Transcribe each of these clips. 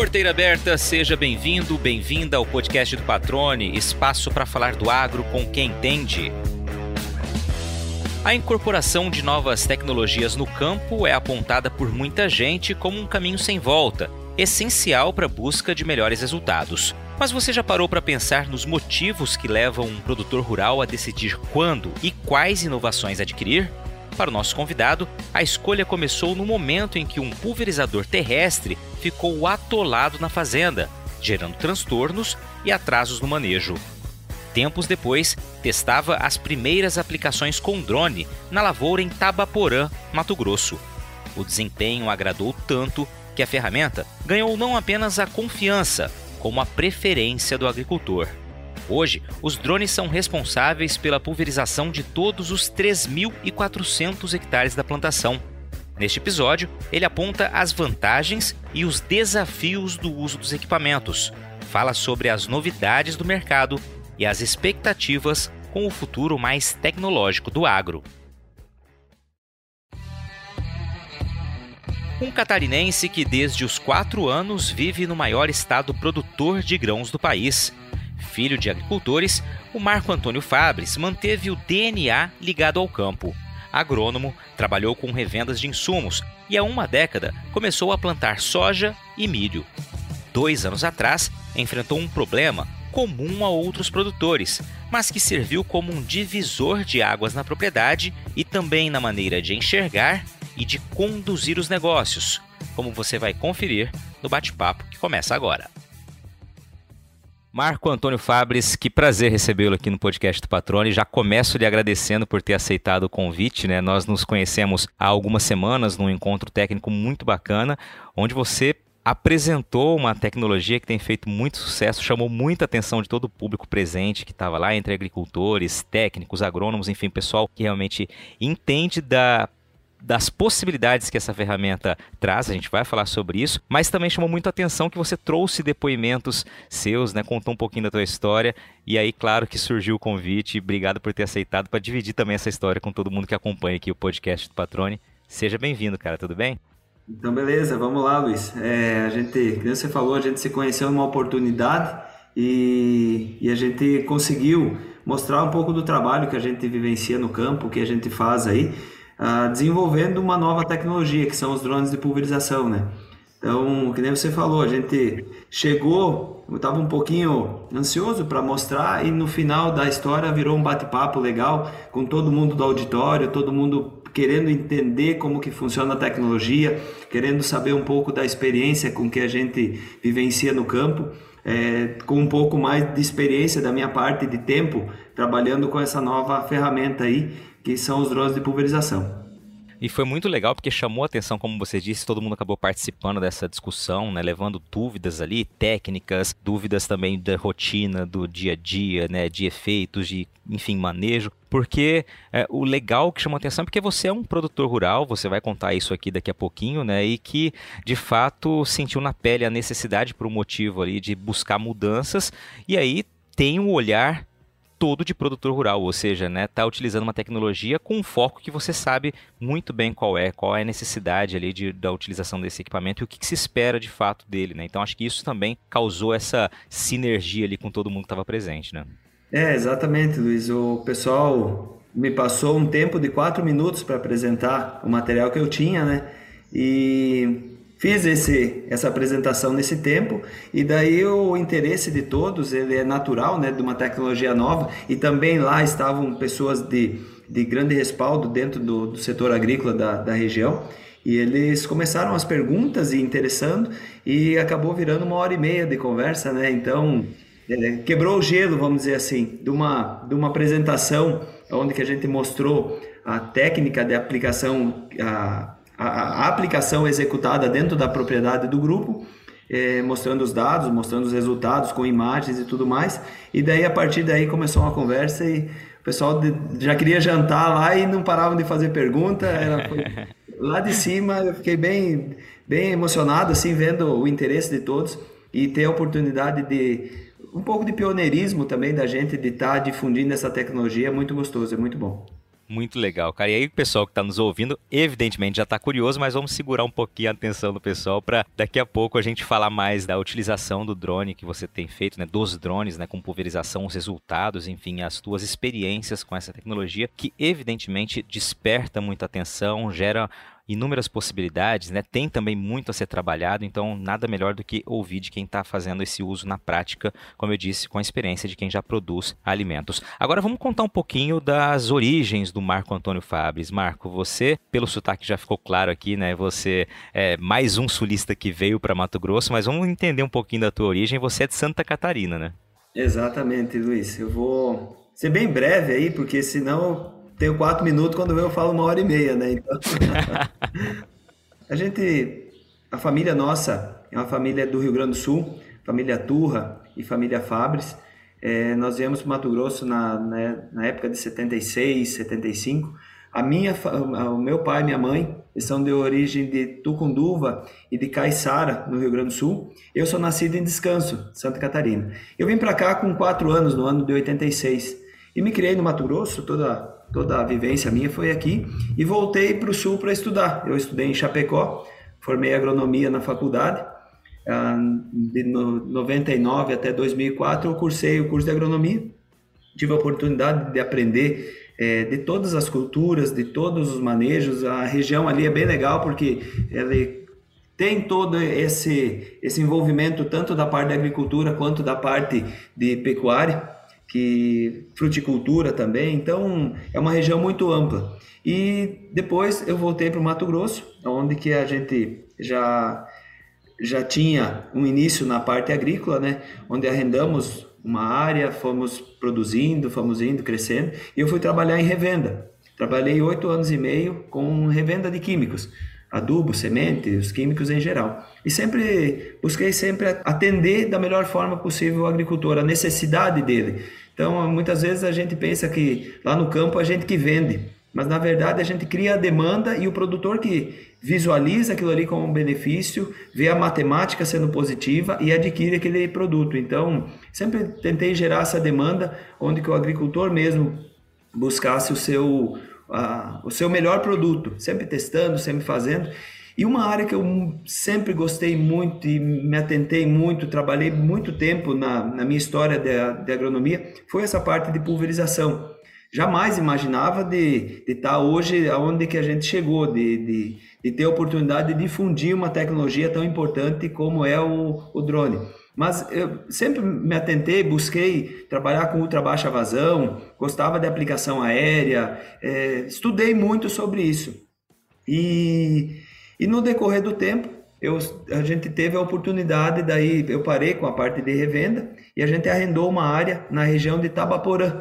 Porteira aberta, seja bem-vindo, bem-vinda ao podcast do Patrone, espaço para falar do agro com quem entende. A incorporação de novas tecnologias no campo é apontada por muita gente como um caminho sem volta, essencial para a busca de melhores resultados. Mas você já parou para pensar nos motivos que levam um produtor rural a decidir quando e quais inovações adquirir? Para o nosso convidado, a escolha começou no momento em que um pulverizador terrestre ficou atolado na fazenda, gerando transtornos e atrasos no manejo. Tempos depois, testava as primeiras aplicações com drone na lavoura em Tabaporã, Mato Grosso. O desempenho agradou tanto que a ferramenta ganhou não apenas a confiança, como a preferência do agricultor. Hoje, os drones são responsáveis pela pulverização de todos os 3.400 hectares da plantação. Neste episódio, ele aponta as vantagens e os desafios do uso dos equipamentos, fala sobre as novidades do mercado e as expectativas com o futuro mais tecnológico do agro. Um catarinense que desde os quatro anos vive no maior estado produtor de grãos do país filho de agricultores, o Marco Antônio Fabres manteve o DNA ligado ao campo. Agrônomo, trabalhou com revendas de insumos e há uma década começou a plantar soja e milho. Dois anos atrás, enfrentou um problema comum a outros produtores, mas que serviu como um divisor de águas na propriedade e também na maneira de enxergar e de conduzir os negócios, como você vai conferir no bate-papo que começa agora. Marco Antônio Fabres, que prazer recebê-lo aqui no podcast do Patrone. Já começo lhe agradecendo por ter aceitado o convite, né? Nós nos conhecemos há algumas semanas num encontro técnico muito bacana, onde você apresentou uma tecnologia que tem feito muito sucesso, chamou muita atenção de todo o público presente que estava lá, entre agricultores, técnicos, agrônomos, enfim, pessoal que realmente entende da das possibilidades que essa ferramenta traz, a gente vai falar sobre isso, mas também chamou muito a atenção que você trouxe depoimentos seus, né, contou um pouquinho da tua história, e aí, claro que surgiu o convite, obrigado por ter aceitado para dividir também essa história com todo mundo que acompanha aqui o podcast do Patrone. Seja bem-vindo, cara, tudo bem? Então, beleza, vamos lá, Luiz. É, a gente, como você falou, a gente se conheceu numa oportunidade e, e a gente conseguiu mostrar um pouco do trabalho que a gente vivencia no campo, que a gente faz aí, uh, desenvolvendo uma nova tecnologia, que são os drones de pulverização, né? Então, que nem você falou, a gente chegou, eu estava um pouquinho ansioso para mostrar e no final da história virou um bate-papo legal com todo mundo do auditório, todo mundo querendo entender como que funciona a tecnologia, querendo saber um pouco da experiência com que a gente vivencia no campo, é, com um pouco mais de experiência da minha parte de tempo trabalhando com essa nova ferramenta aí que são os drones de pulverização. E foi muito legal porque chamou a atenção, como você disse, todo mundo acabou participando dessa discussão, né, levando dúvidas ali, técnicas, dúvidas também da rotina, do dia a dia, né, de efeitos, de, enfim, manejo. Porque é, o legal que chamou a atenção é porque você é um produtor rural, você vai contar isso aqui daqui a pouquinho, né, e que de fato sentiu na pele a necessidade por um motivo ali de buscar mudanças, e aí tem um olhar todo de produtor rural, ou seja, né, tá utilizando uma tecnologia com um foco que você sabe muito bem qual é, qual é a necessidade ali de, da utilização desse equipamento e o que, que se espera de fato dele, né? Então acho que isso também causou essa sinergia ali com todo mundo que estava presente, né? É, exatamente, Luiz. O pessoal me passou um tempo de quatro minutos para apresentar o material que eu tinha, né? E Fiz esse, essa apresentação nesse tempo e daí o interesse de todos ele é natural, né, de uma tecnologia nova e também lá estavam pessoas de, de grande respaldo dentro do, do setor agrícola da, da região e eles começaram as perguntas e interessando e acabou virando uma hora e meia de conversa, né? Então é, quebrou o gelo, vamos dizer assim, de uma, de uma apresentação onde que a gente mostrou a técnica de aplicação a, a, a aplicação executada dentro da propriedade do grupo, é, mostrando os dados, mostrando os resultados com imagens e tudo mais. E daí, a partir daí, começou uma conversa e o pessoal de, já queria jantar lá e não paravam de fazer pergunta. Era, lá de cima, eu fiquei bem, bem emocionado, assim, vendo o interesse de todos e ter a oportunidade de um pouco de pioneirismo também da gente de estar tá difundindo essa tecnologia é muito gostoso, é muito bom. Muito legal, cara. E aí o pessoal que está nos ouvindo, evidentemente já está curioso, mas vamos segurar um pouquinho a atenção do pessoal para daqui a pouco a gente falar mais da utilização do drone que você tem feito, né? Dos drones, né? Com pulverização, os resultados, enfim, as tuas experiências com essa tecnologia que evidentemente desperta muita atenção, gera inúmeras possibilidades, né? Tem também muito a ser trabalhado, então nada melhor do que ouvir de quem está fazendo esse uso na prática, como eu disse, com a experiência de quem já produz alimentos. Agora vamos contar um pouquinho das origens do Marco Antônio Fabres. Marco, você, pelo sotaque já ficou claro aqui, né? Você é mais um sulista que veio para Mato Grosso, mas vamos entender um pouquinho da tua origem. Você é de Santa Catarina, né? Exatamente, Luiz. Eu vou ser bem breve aí, porque senão tenho quatro minutos, quando eu falo uma hora e meia, né? Então, a gente, a família nossa é uma família do Rio Grande do Sul, família Turra e família Fabres. É, nós viemos para Mato Grosso na, na, na, época de 76, 75. A minha, o meu pai e minha mãe eles são de origem de Tucunduva e de Caiçara, no Rio Grande do Sul. Eu sou nascido em Descanso, Santa Catarina. Eu vim para cá com quatro anos, no ano de 86. E me criei no Mato Grosso, toda toda a vivência minha foi aqui e voltei para o sul para estudar. Eu estudei em Chapecó, formei agronomia na faculdade. Ah, de 99 até 2004 eu cursei o curso de agronomia. Tive a oportunidade de aprender é, de todas as culturas, de todos os manejos. A região ali é bem legal porque ela tem todo esse, esse envolvimento tanto da parte da agricultura quanto da parte de pecuária que fruticultura também, então é uma região muito ampla. E depois eu voltei para o Mato Grosso, onde que a gente já já tinha um início na parte agrícola, né, onde arrendamos uma área, fomos produzindo, fomos indo, crescendo, e eu fui trabalhar em revenda. Trabalhei oito anos e meio com revenda de químicos, adubo, semente, os químicos em geral. E sempre busquei sempre atender da melhor forma possível o agricultor, a necessidade dele. Então, muitas vezes a gente pensa que lá no campo a gente que vende, mas na verdade a gente cria a demanda e o produtor que visualiza aquilo ali como um benefício, vê a matemática sendo positiva e adquire aquele produto. Então, sempre tentei gerar essa demanda onde que o agricultor mesmo buscasse o seu, uh, o seu melhor produto, sempre testando, sempre fazendo. E uma área que eu sempre gostei muito e me atentei muito, trabalhei muito tempo na, na minha história de, de agronomia, foi essa parte de pulverização. Jamais imaginava de, de estar hoje aonde que a gente chegou, de, de, de ter a oportunidade de difundir uma tecnologia tão importante como é o, o drone. Mas eu sempre me atentei, busquei trabalhar com ultra baixa vazão, gostava de aplicação aérea, é, estudei muito sobre isso. E e no decorrer do tempo, eu, a gente teve a oportunidade, daí eu parei com a parte de revenda e a gente arrendou uma área na região de Tabaporã,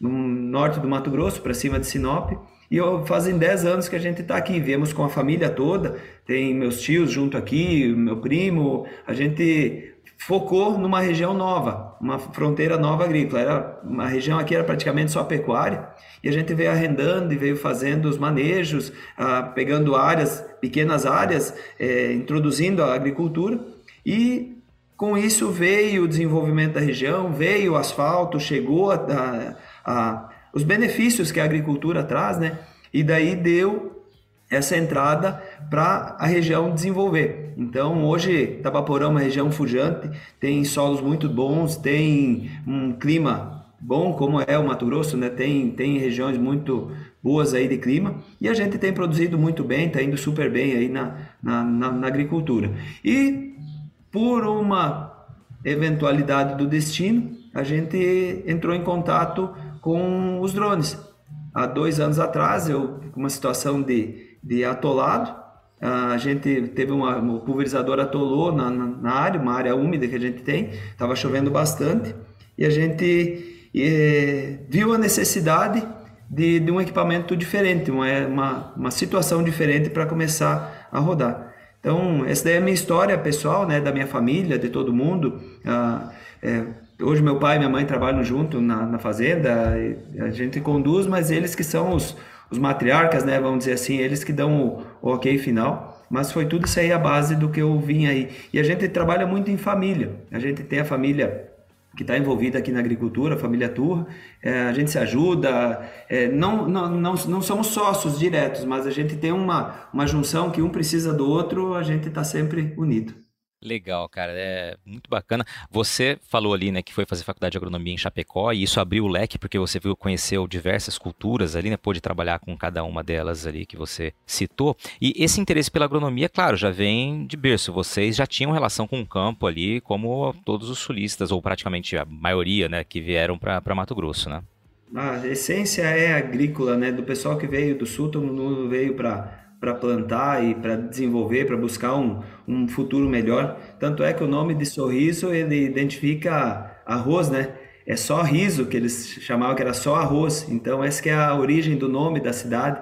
no norte do Mato Grosso, para cima de Sinop. E eu, fazem 10 anos que a gente está aqui, viemos com a família toda, tem meus tios junto aqui, meu primo, a gente focou numa região nova, uma fronteira nova agrícola. Era uma região aqui era praticamente só pecuária e a gente veio arrendando e veio fazendo os manejos, ah, pegando áreas, pequenas áreas, eh, introduzindo a agricultura e com isso veio o desenvolvimento da região, veio o asfalto, chegou a, a, a os benefícios que a agricultura traz, né? E daí deu essa entrada para a região desenvolver. Então, hoje, Tabaporã é uma região fujante, tem solos muito bons, tem um clima bom, como é o Mato Grosso, né? tem, tem regiões muito boas aí de clima, e a gente tem produzido muito bem, está indo super bem aí na, na, na, na agricultura. E, por uma eventualidade do destino, a gente entrou em contato com os drones. Há dois anos atrás, eu, uma situação de de atolado. A gente teve uma, um pulverizador atolou na, na, na, área, uma área úmida que a gente tem, estava chovendo bastante, e a gente e, viu a necessidade de, de, um equipamento diferente, uma, uma, uma situação diferente para começar a rodar. Então, essa daí é a minha história pessoal, né, da minha família, de todo mundo. Ah, é, hoje meu pai e minha mãe trabalham junto na, na fazenda, a gente conduz, mas eles que são os, os matriarcas, né, vamos dizer assim, eles que dão o, o ok final. Mas foi tudo isso aí a base do que eu vim aí. E a gente trabalha muito em família. A gente tem a família que está envolvida aqui na agricultura, a família Turra. É, a gente se ajuda, é, não, não, não, não somos sócios diretos, mas a gente tem uma, uma junção que um precisa do outro, a gente está sempre unido. Legal, cara, é muito bacana. Você falou ali, né, que foi fazer faculdade de agronomia em Chapecó e isso abriu o leque porque você viu, conheceu diversas culturas ali, né, pôde trabalhar com cada uma delas ali que você citou. E esse interesse pela agronomia, claro, já vem de berço. Vocês já tinham relação com o campo ali, como todos os sulistas ou praticamente a maioria, né, que vieram para Mato Grosso, né? A essência é agrícola, né, do pessoal que veio do sul, todo mundo veio para para plantar e para desenvolver, para buscar um, um futuro melhor. Tanto é que o nome de sorriso ele identifica arroz, né? É só riso que eles chamavam que era só arroz. Então essa que é a origem do nome da cidade.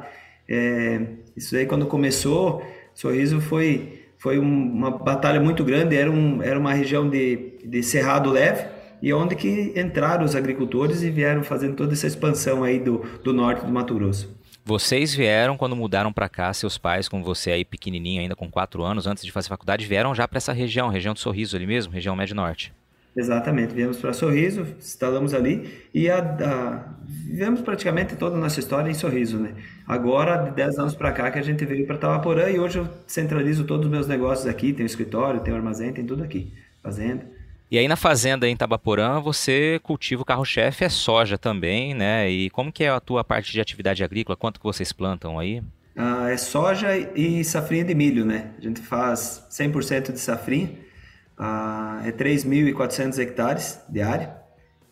É, isso aí quando começou, Sorriso foi foi uma batalha muito grande. Era, um, era uma região de, de cerrado leve e onde que entraram os agricultores e vieram fazendo toda essa expansão aí do, do norte do Mato Grosso. Vocês vieram quando mudaram para cá, seus pais, com você aí pequenininho, ainda com quatro anos, antes de fazer faculdade, vieram já para essa região, região do Sorriso ali mesmo, região Médio Norte. Exatamente, viemos para Sorriso, instalamos ali e a, a, vivemos praticamente toda a nossa história em Sorriso, né? Agora, de 10 anos para cá, que a gente veio para Tavaporã e hoje eu centralizo todos os meus negócios aqui, tenho escritório, tenho armazém, tem tudo aqui, fazenda. E aí na fazenda em Tabaporã você cultiva o carro-chefe, é soja também, né? E como que é a tua parte de atividade agrícola? Quanto que vocês plantam aí? Ah, é soja e safrinha de milho, né? A gente faz 100% de safrinha, ah, é 3.400 hectares de área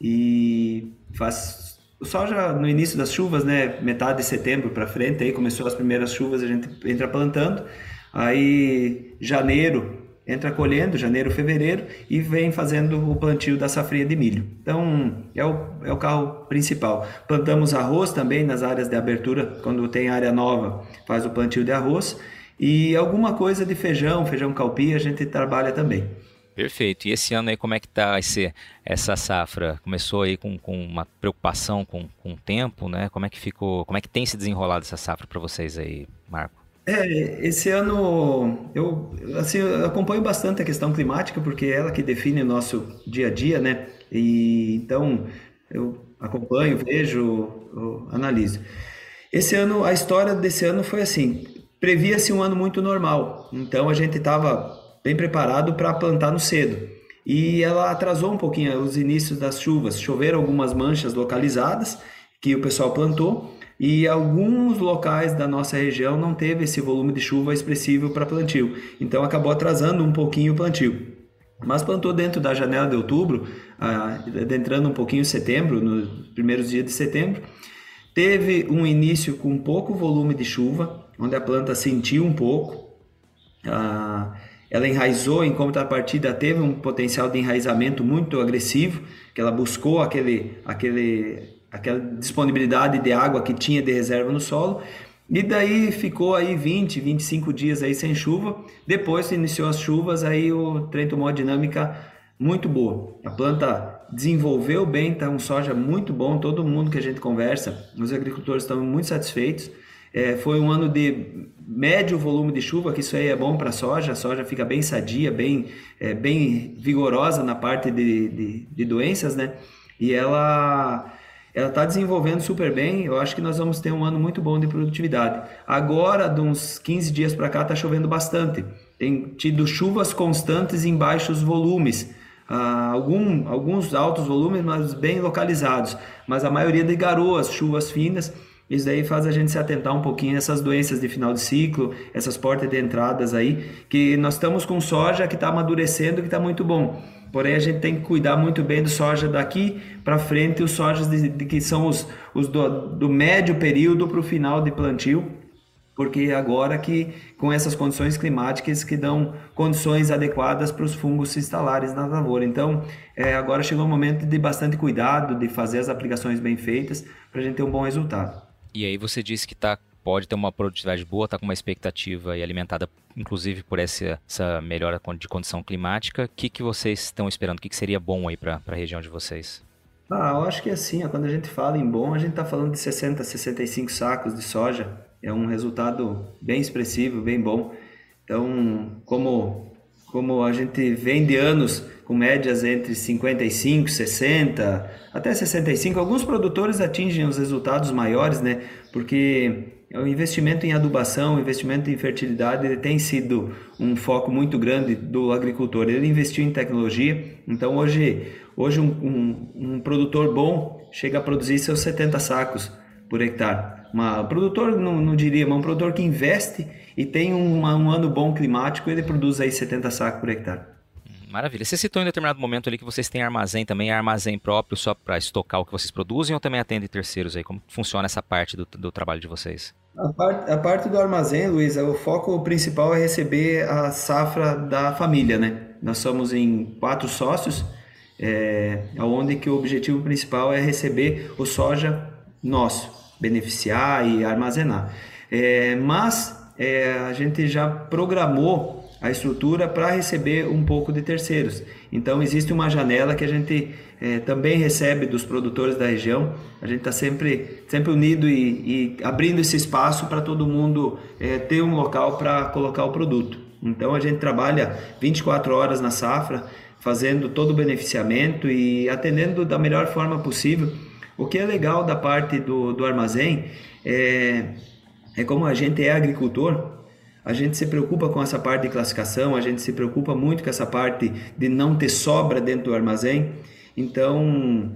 e faz soja no início das chuvas, né? Metade de setembro para frente, aí começou as primeiras chuvas, a gente entra plantando. Aí janeiro entra colhendo, janeiro, fevereiro, e vem fazendo o plantio da safrinha de milho. Então, é o, é o carro principal. Plantamos arroz também nas áreas de abertura, quando tem área nova, faz o plantio de arroz, e alguma coisa de feijão, feijão calpi, a gente trabalha também. Perfeito. E esse ano aí, como é que tá esse, essa safra? Começou aí com, com uma preocupação com, com o tempo, né? Como é que ficou, como é que tem se desenrolado essa safra para vocês aí, Marco? É, esse ano eu, assim, eu acompanho bastante a questão climática, porque é ela que define o nosso dia a dia, né? E então eu acompanho, vejo, eu analiso. Esse ano, a história desse ano foi assim: previa-se um ano muito normal, então a gente estava bem preparado para plantar no cedo. E ela atrasou um pouquinho os inícios das chuvas, choveram algumas manchas localizadas que o pessoal plantou e alguns locais da nossa região não teve esse volume de chuva expressivo para plantio, então acabou atrasando um pouquinho o plantio. Mas plantou dentro da janela de outubro, adentrando um pouquinho em setembro, nos primeiros dias de setembro. Teve um início com pouco volume de chuva, onde a planta sentiu um pouco. ela enraizou, em contrapartida, teve um potencial de enraizamento muito agressivo, que ela buscou aquele, aquele aquela disponibilidade de água que tinha de reserva no solo. E daí ficou aí 20, 25 dias aí sem chuva. Depois iniciou as chuvas, aí o trem tomou uma dinâmica muito boa. A planta desenvolveu bem, tá um soja muito bom. Todo mundo que a gente conversa, os agricultores estão muito satisfeitos. É, foi um ano de médio volume de chuva, que isso aí é bom para a soja. A soja fica bem sadia, bem, é, bem vigorosa na parte de, de, de doenças, né? E ela ela está desenvolvendo super bem. Eu acho que nós vamos ter um ano muito bom de produtividade. Agora, de uns 15 dias para cá, está chovendo bastante. Tem tido chuvas constantes em baixos volumes. Ah, algum, alguns altos volumes, mas bem localizados. Mas a maioria de garoas, chuvas finas. Isso daí faz a gente se atentar um pouquinho a essas doenças de final de ciclo, essas portas de entradas aí, que nós estamos com soja que está amadurecendo, que está muito bom. Porém, a gente tem que cuidar muito bem do soja daqui para frente, os sojas de, de, que são os, os do, do médio período para o final de plantio, porque agora que com essas condições climáticas que dão condições adequadas para os fungos se instalarem na lavoura. Então, é, agora chegou o momento de bastante cuidado, de fazer as aplicações bem feitas para a gente ter um bom resultado. E aí você disse que está pode ter uma produtividade boa, está com uma expectativa e alimentada inclusive por essa, essa melhora de condição climática. O que, que vocês estão esperando? O que, que seria bom aí para a região de vocês? Ah, eu acho que assim, quando a gente fala em bom, a gente está falando de 60, 65 sacos de soja. É um resultado bem expressivo, bem bom. Então, como, como a gente vem de anos com médias entre 55, 60, até 65. Alguns produtores atingem os resultados maiores, né? Porque o investimento em adubação, o investimento em fertilidade, ele tem sido um foco muito grande do agricultor. Ele investiu em tecnologia, então hoje, hoje um, um, um produtor bom chega a produzir seus 70 sacos por hectare. Uma, produtor, não, não diria, mas um produtor que investe e tem um, um ano bom climático, ele produz aí 70 sacos por hectare. Maravilha. Você citou em determinado momento ali que vocês têm armazém também, armazém próprio só para estocar o que vocês produzem ou também atende terceiros aí? Como funciona essa parte do, do trabalho de vocês? A parte, a parte do armazém, Luiz, o foco principal é receber a safra da família, né? Nós somos em quatro sócios, é, onde que o objetivo principal é receber o soja nosso, beneficiar e armazenar. É, mas é, a gente já programou a estrutura para receber um pouco de terceiros. Então existe uma janela que a gente é, também recebe dos produtores da região. A gente está sempre, sempre unido e, e, abrindo esse espaço para todo mundo é, ter um local para colocar o produto. Então a gente trabalha 24 horas na safra, fazendo todo o beneficiamento e atendendo da melhor forma possível. O que é legal da parte do, do armazém é, é como a gente é agricultor, a gente se preocupa com essa parte de classificação, a gente se preocupa muito com essa parte de não ter sobra dentro do armazém. Então,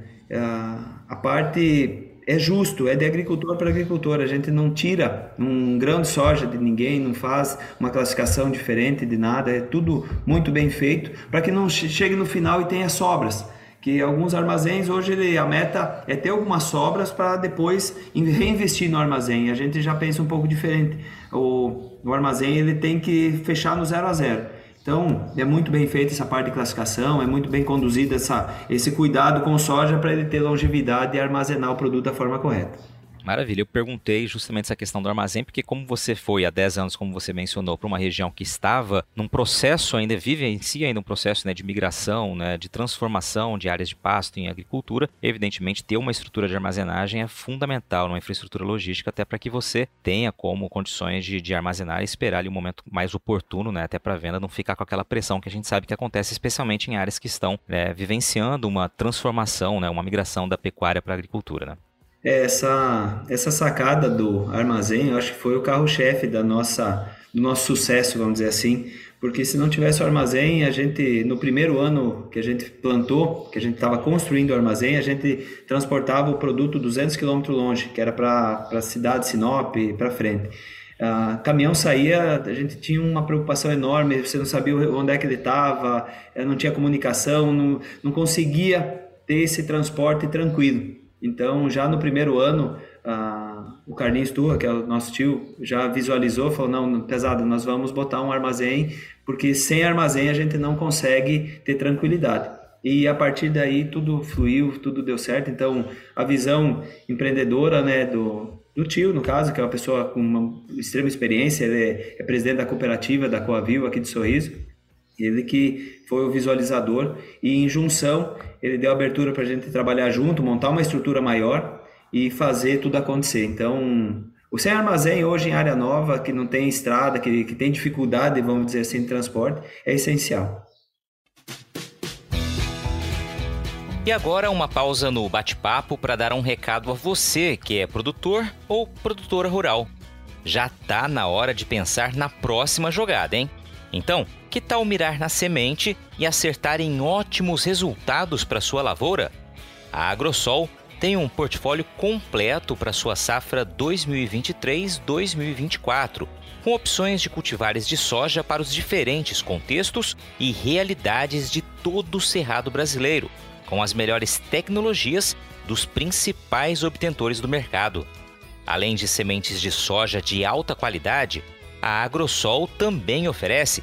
a parte é justo, é de agricultor para agricultor. A gente não tira um grão de soja de ninguém, não faz uma classificação diferente de nada. É tudo muito bem feito para que não chegue no final e tenha sobras que alguns armazéns hoje a meta é ter algumas sobras para depois reinvestir no armazém. A gente já pensa um pouco diferente. O, o armazém ele tem que fechar no zero a zero. Então é muito bem feita essa parte de classificação, é muito bem conduzida essa, esse cuidado com soja para ele ter longevidade e armazenar o produto da forma correta. Maravilha, eu perguntei justamente essa questão do armazém, porque como você foi há 10 anos, como você mencionou, para uma região que estava num processo ainda, vive em si ainda um processo né, de migração, né, de transformação de áreas de pasto em agricultura, evidentemente ter uma estrutura de armazenagem é fundamental numa infraestrutura logística, até para que você tenha como condições de, de armazenar e esperar ali o um momento mais oportuno, né, até para venda não ficar com aquela pressão que a gente sabe que acontece especialmente em áreas que estão né, vivenciando uma transformação, né, uma migração da pecuária para a agricultura. Né? Essa, essa sacada do armazém, eu acho que foi o carro-chefe da nossa, do nosso sucesso, vamos dizer assim, porque se não tivesse o armazém, a gente, no primeiro ano que a gente plantou, que a gente estava construindo o armazém, a gente transportava o produto 200 quilômetros longe, que era para a cidade de Sinop, para frente. Uh, caminhão saía, a gente tinha uma preocupação enorme, você não sabia onde é que ele estava, eh, não tinha comunicação, não, não conseguia ter esse transporte tranquilo. Então, já no primeiro ano, o Carlinhos Turra, que é o nosso tio, já visualizou, falou, não, pesado, nós vamos botar um armazém, porque sem armazém a gente não consegue ter tranquilidade. E a partir daí tudo fluiu, tudo deu certo. Então, a visão empreendedora né, do, do tio, no caso, que é uma pessoa com uma extrema experiência, ele é, é presidente da cooperativa da Coavil aqui de Sorriso, ele que foi o visualizador e em junção ele deu abertura para a gente trabalhar junto, montar uma estrutura maior e fazer tudo acontecer. Então, o sem armazém hoje em área nova, que não tem estrada, que, que tem dificuldade, vamos dizer assim, de transporte, é essencial. E agora uma pausa no bate-papo para dar um recado a você que é produtor ou produtora rural. Já tá na hora de pensar na próxima jogada, hein? Então, que tal mirar na semente e acertar em ótimos resultados para sua lavoura? A Agrosol tem um portfólio completo para sua safra 2023-2024, com opções de cultivares de soja para os diferentes contextos e realidades de todo o cerrado brasileiro, com as melhores tecnologias dos principais obtentores do mercado. Além de sementes de soja de alta qualidade, a Agrosol também oferece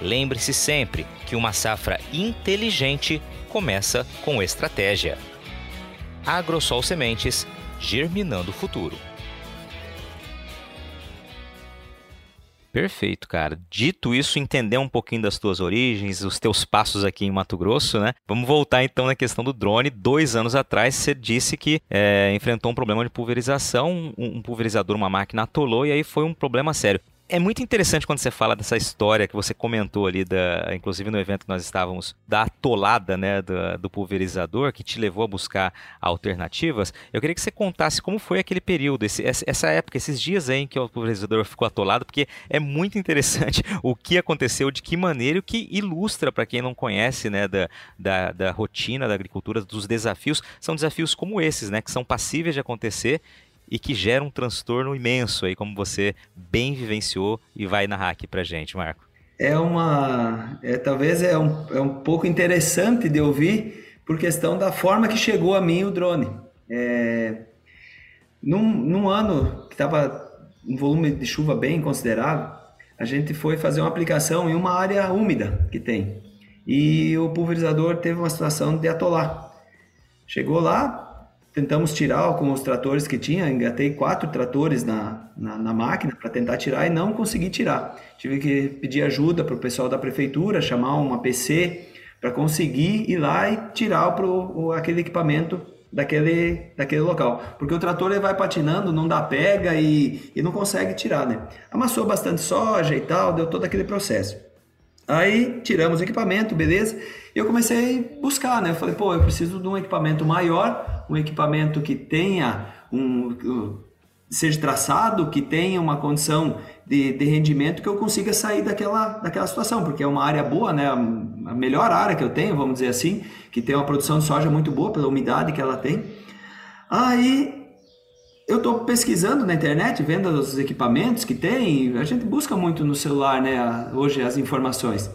Lembre-se sempre que uma safra inteligente começa com estratégia. Agrosol Sementes, germinando o futuro. Perfeito, cara. Dito isso, entender um pouquinho das tuas origens, os teus passos aqui em Mato Grosso, né? Vamos voltar então na questão do drone. Dois anos atrás, você disse que é, enfrentou um problema de pulverização, um, um pulverizador, uma máquina atolou e aí foi um problema sério é muito interessante quando você fala dessa história que você comentou ali, da, inclusive no evento que nós estávamos, da atolada né, do, do, pulverizador, que te levou a buscar alternativas. Eu queria que você contasse como foi aquele período, esse, essa época, esses dias aí em que o pulverizador ficou atolado, porque é muito interessante o que aconteceu, de que maneira, o que ilustra para quem não conhece né, da, da, da rotina da agricultura, dos desafios. São desafios como esses, né, que são passíveis de acontecer e que gera um transtorno imenso aí, como você bem vivenciou e vai narrar aqui pra gente, Marco. É uma. É, talvez é um, é um pouco interessante de ouvir por questão da forma que chegou a mim o drone. É, num, num ano que estava um volume de chuva bem considerável, a gente foi fazer uma aplicação em uma área úmida que tem. E o pulverizador teve uma situação de atolar. Chegou lá, tentamos tirar com os tratores que tinha, engatei quatro tratores na, na, na máquina para tentar tirar e não consegui tirar. Tive que pedir ajuda para o pessoal da prefeitura, chamar uma PC para conseguir ir lá e tirar pro, o, aquele equipamento daquele, daquele local. Porque o trator ele vai patinando, não dá pega e, e não consegue tirar, né? Amassou bastante soja e tal, deu todo aquele processo. Aí tiramos o equipamento, beleza? E eu comecei a buscar, né? Eu falei, pô, eu preciso de um equipamento maior, um equipamento que tenha um. seja traçado, que tenha uma condição de, de rendimento que eu consiga sair daquela, daquela situação, porque é uma área boa, né? A melhor área que eu tenho, vamos dizer assim, que tem uma produção de soja muito boa pela umidade que ela tem. Aí eu estou pesquisando na internet, vendo os equipamentos que tem. A gente busca muito no celular, né? Hoje as informações.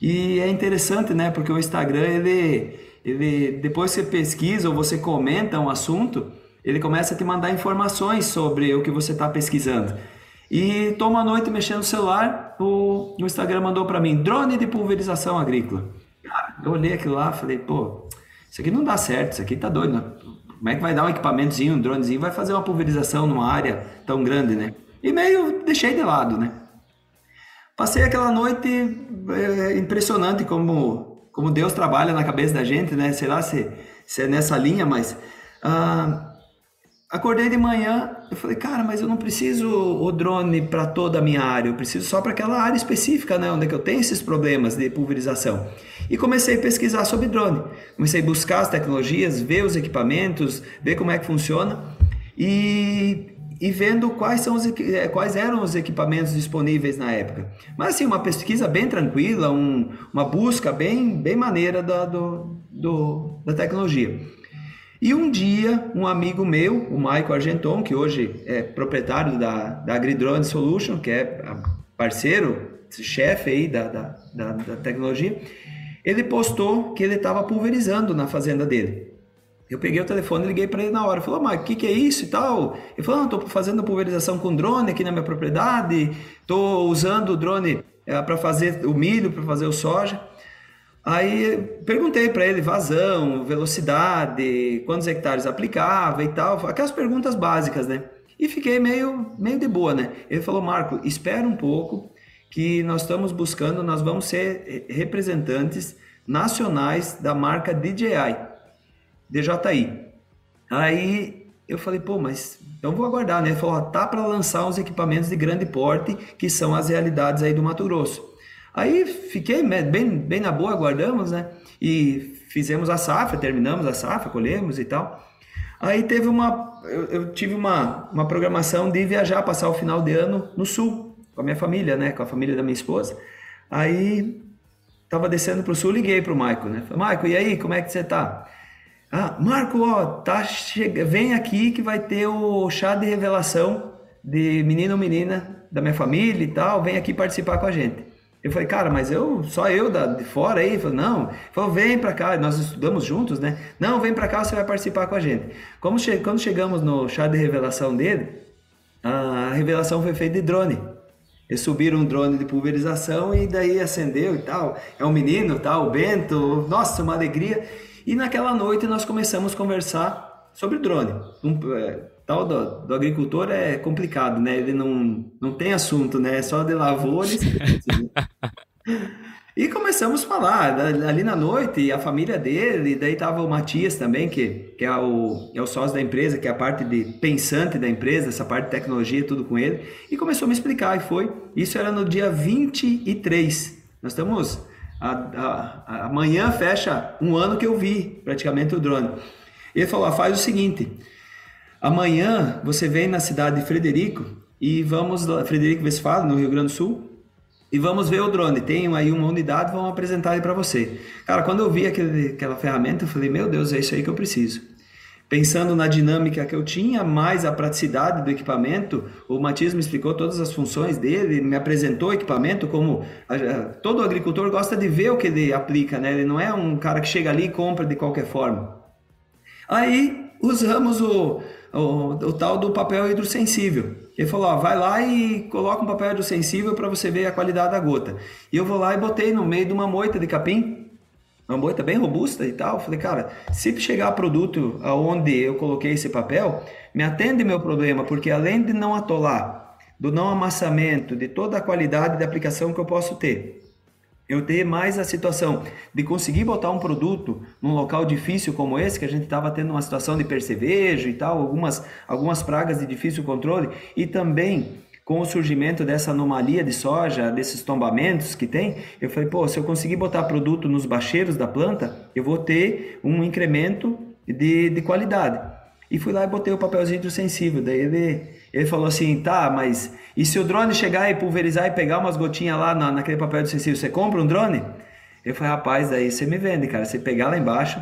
E é interessante, né? Porque o Instagram, ele, ele depois você pesquisa ou você comenta um assunto, ele começa a te mandar informações sobre o que você está pesquisando. E tô uma noite mexendo no celular, o, o Instagram mandou para mim drone de pulverização agrícola. Eu olhei aquilo lá, falei, pô, isso aqui não dá certo, isso aqui tá doido. Né? Como é que vai dar um equipamentozinho, um dronezinho, vai fazer uma pulverização numa área tão grande, né? E meio deixei de lado, né? Passei aquela noite é, impressionante como, como Deus trabalha na cabeça da gente, né? Sei lá se, se é nessa linha, mas... Ah, acordei de manhã, eu falei, cara, mas eu não preciso o drone para toda a minha área, eu preciso só para aquela área específica, né, onde é que eu tenho esses problemas de pulverização. E comecei a pesquisar sobre drone. Comecei a buscar as tecnologias, ver os equipamentos, ver como é que funciona e, e vendo quais, são os, eh, quais eram os equipamentos disponíveis na época. Mas assim, uma pesquisa bem tranquila, um, uma busca bem, bem maneira da, do, do, da tecnologia. E um dia, um amigo meu, o Michael Argenton, que hoje é proprietário da, da Agridrone Solution, que é parceiro, chefe aí da, da, da, da tecnologia, ele postou que ele estava pulverizando na fazenda dele. Eu peguei o telefone liguei para ele na hora. Falou, mas o que, que é isso e tal? Ele falou, estou fazendo pulverização com drone aqui na minha propriedade, estou usando o drone é, para fazer o milho, para fazer o soja. Aí perguntei para ele vazão, velocidade, quantos hectares aplicava e tal, aquelas perguntas básicas, né? E fiquei meio, meio de boa, né? Ele falou, Marco, espera um pouco que nós estamos buscando, nós vamos ser representantes nacionais da marca DJI, DJI. Aí eu falei, pô, mas então vou aguardar, né? Ele falou, tá para lançar os equipamentos de grande porte, que são as realidades aí do Mato Grosso. Aí fiquei bem, bem na boa, guardamos, né? E fizemos a safra, terminamos a safra, colhemos e tal. Aí teve uma, eu, eu, tive uma, uma programação de viajar, passar o final de ano no sul, com a minha família, né? Com a família da minha esposa. Aí tava descendo pro sul, liguei pro Maico, né? Falei, Maico, e aí, como é que você tá? Ah, Marco, ó, tá chega... vem aqui que vai ter o chá de revelação de menino ou menina da minha família e tal, vem aqui participar com a gente. Eu falei, cara, mas eu, só eu da, de fora aí? Ele falou, não. Ele falou, vem para cá, nós estudamos juntos, né? Não, vem para cá, você vai participar com a gente. Como che quando chegamos no chá de revelação dele, a revelação foi feita de drone. Eles subiram um drone de pulverização e daí acendeu e tal. É um menino, tal, o Bento, nossa, uma alegria. E naquela noite nós começamos a conversar sobre o drone. Um, é, tal do, do, agricultor é complicado, né? Ele não, não tem assunto, né? É só de lavores. E começamos a falar ali na noite, a família dele, daí tava o Matias também, que, que é, o, é o sócio da empresa, que é a parte de pensante da empresa, essa parte de tecnologia, tudo com ele, e começou a me explicar, e foi. Isso era no dia 23. Nós estamos. Amanhã fecha um ano que eu vi praticamente o drone. Ele falou: ah, faz o seguinte, amanhã você vem na cidade de Frederico e vamos, Frederico Westphalen, no Rio Grande do Sul, e vamos ver o drone. Tem aí uma unidade, vamos apresentar ele para você. Cara, quando eu vi aquele, aquela ferramenta, eu falei, meu Deus, é isso aí que eu preciso. Pensando na dinâmica que eu tinha, mais a praticidade do equipamento, o Matias me explicou todas as funções dele, me apresentou o equipamento como todo agricultor gosta de ver o que ele aplica, né? Ele não é um cara que chega ali e compra de qualquer forma. Aí usamos o, o, o tal do papel hidrossensível. Ele falou, ó, vai lá e coloca um papel hidrossensível para você ver a qualidade da gota. E eu vou lá e botei no meio de uma moita de capim, uma moita bem robusta e tal. Falei, cara, se chegar produto aonde eu coloquei esse papel, me atende meu problema, porque além de não atolar, do não amassamento, de toda a qualidade de aplicação que eu posso ter, eu ter mais a situação de conseguir botar um produto num local difícil como esse, que a gente estava tendo uma situação de percevejo e tal, algumas, algumas pragas de difícil controle, e também com o surgimento dessa anomalia de soja, desses tombamentos que tem, eu falei, pô, se eu conseguir botar produto nos bacheiros da planta, eu vou ter um incremento de, de qualidade. E fui lá e botei o papelzinho sensível. Daí ele, ele falou assim: tá, mas e se o drone chegar e pulverizar e pegar umas gotinhas lá na, naquele papel sensível, você compra um drone? Eu falei: rapaz, daí você me vende, cara. Você pegar lá embaixo.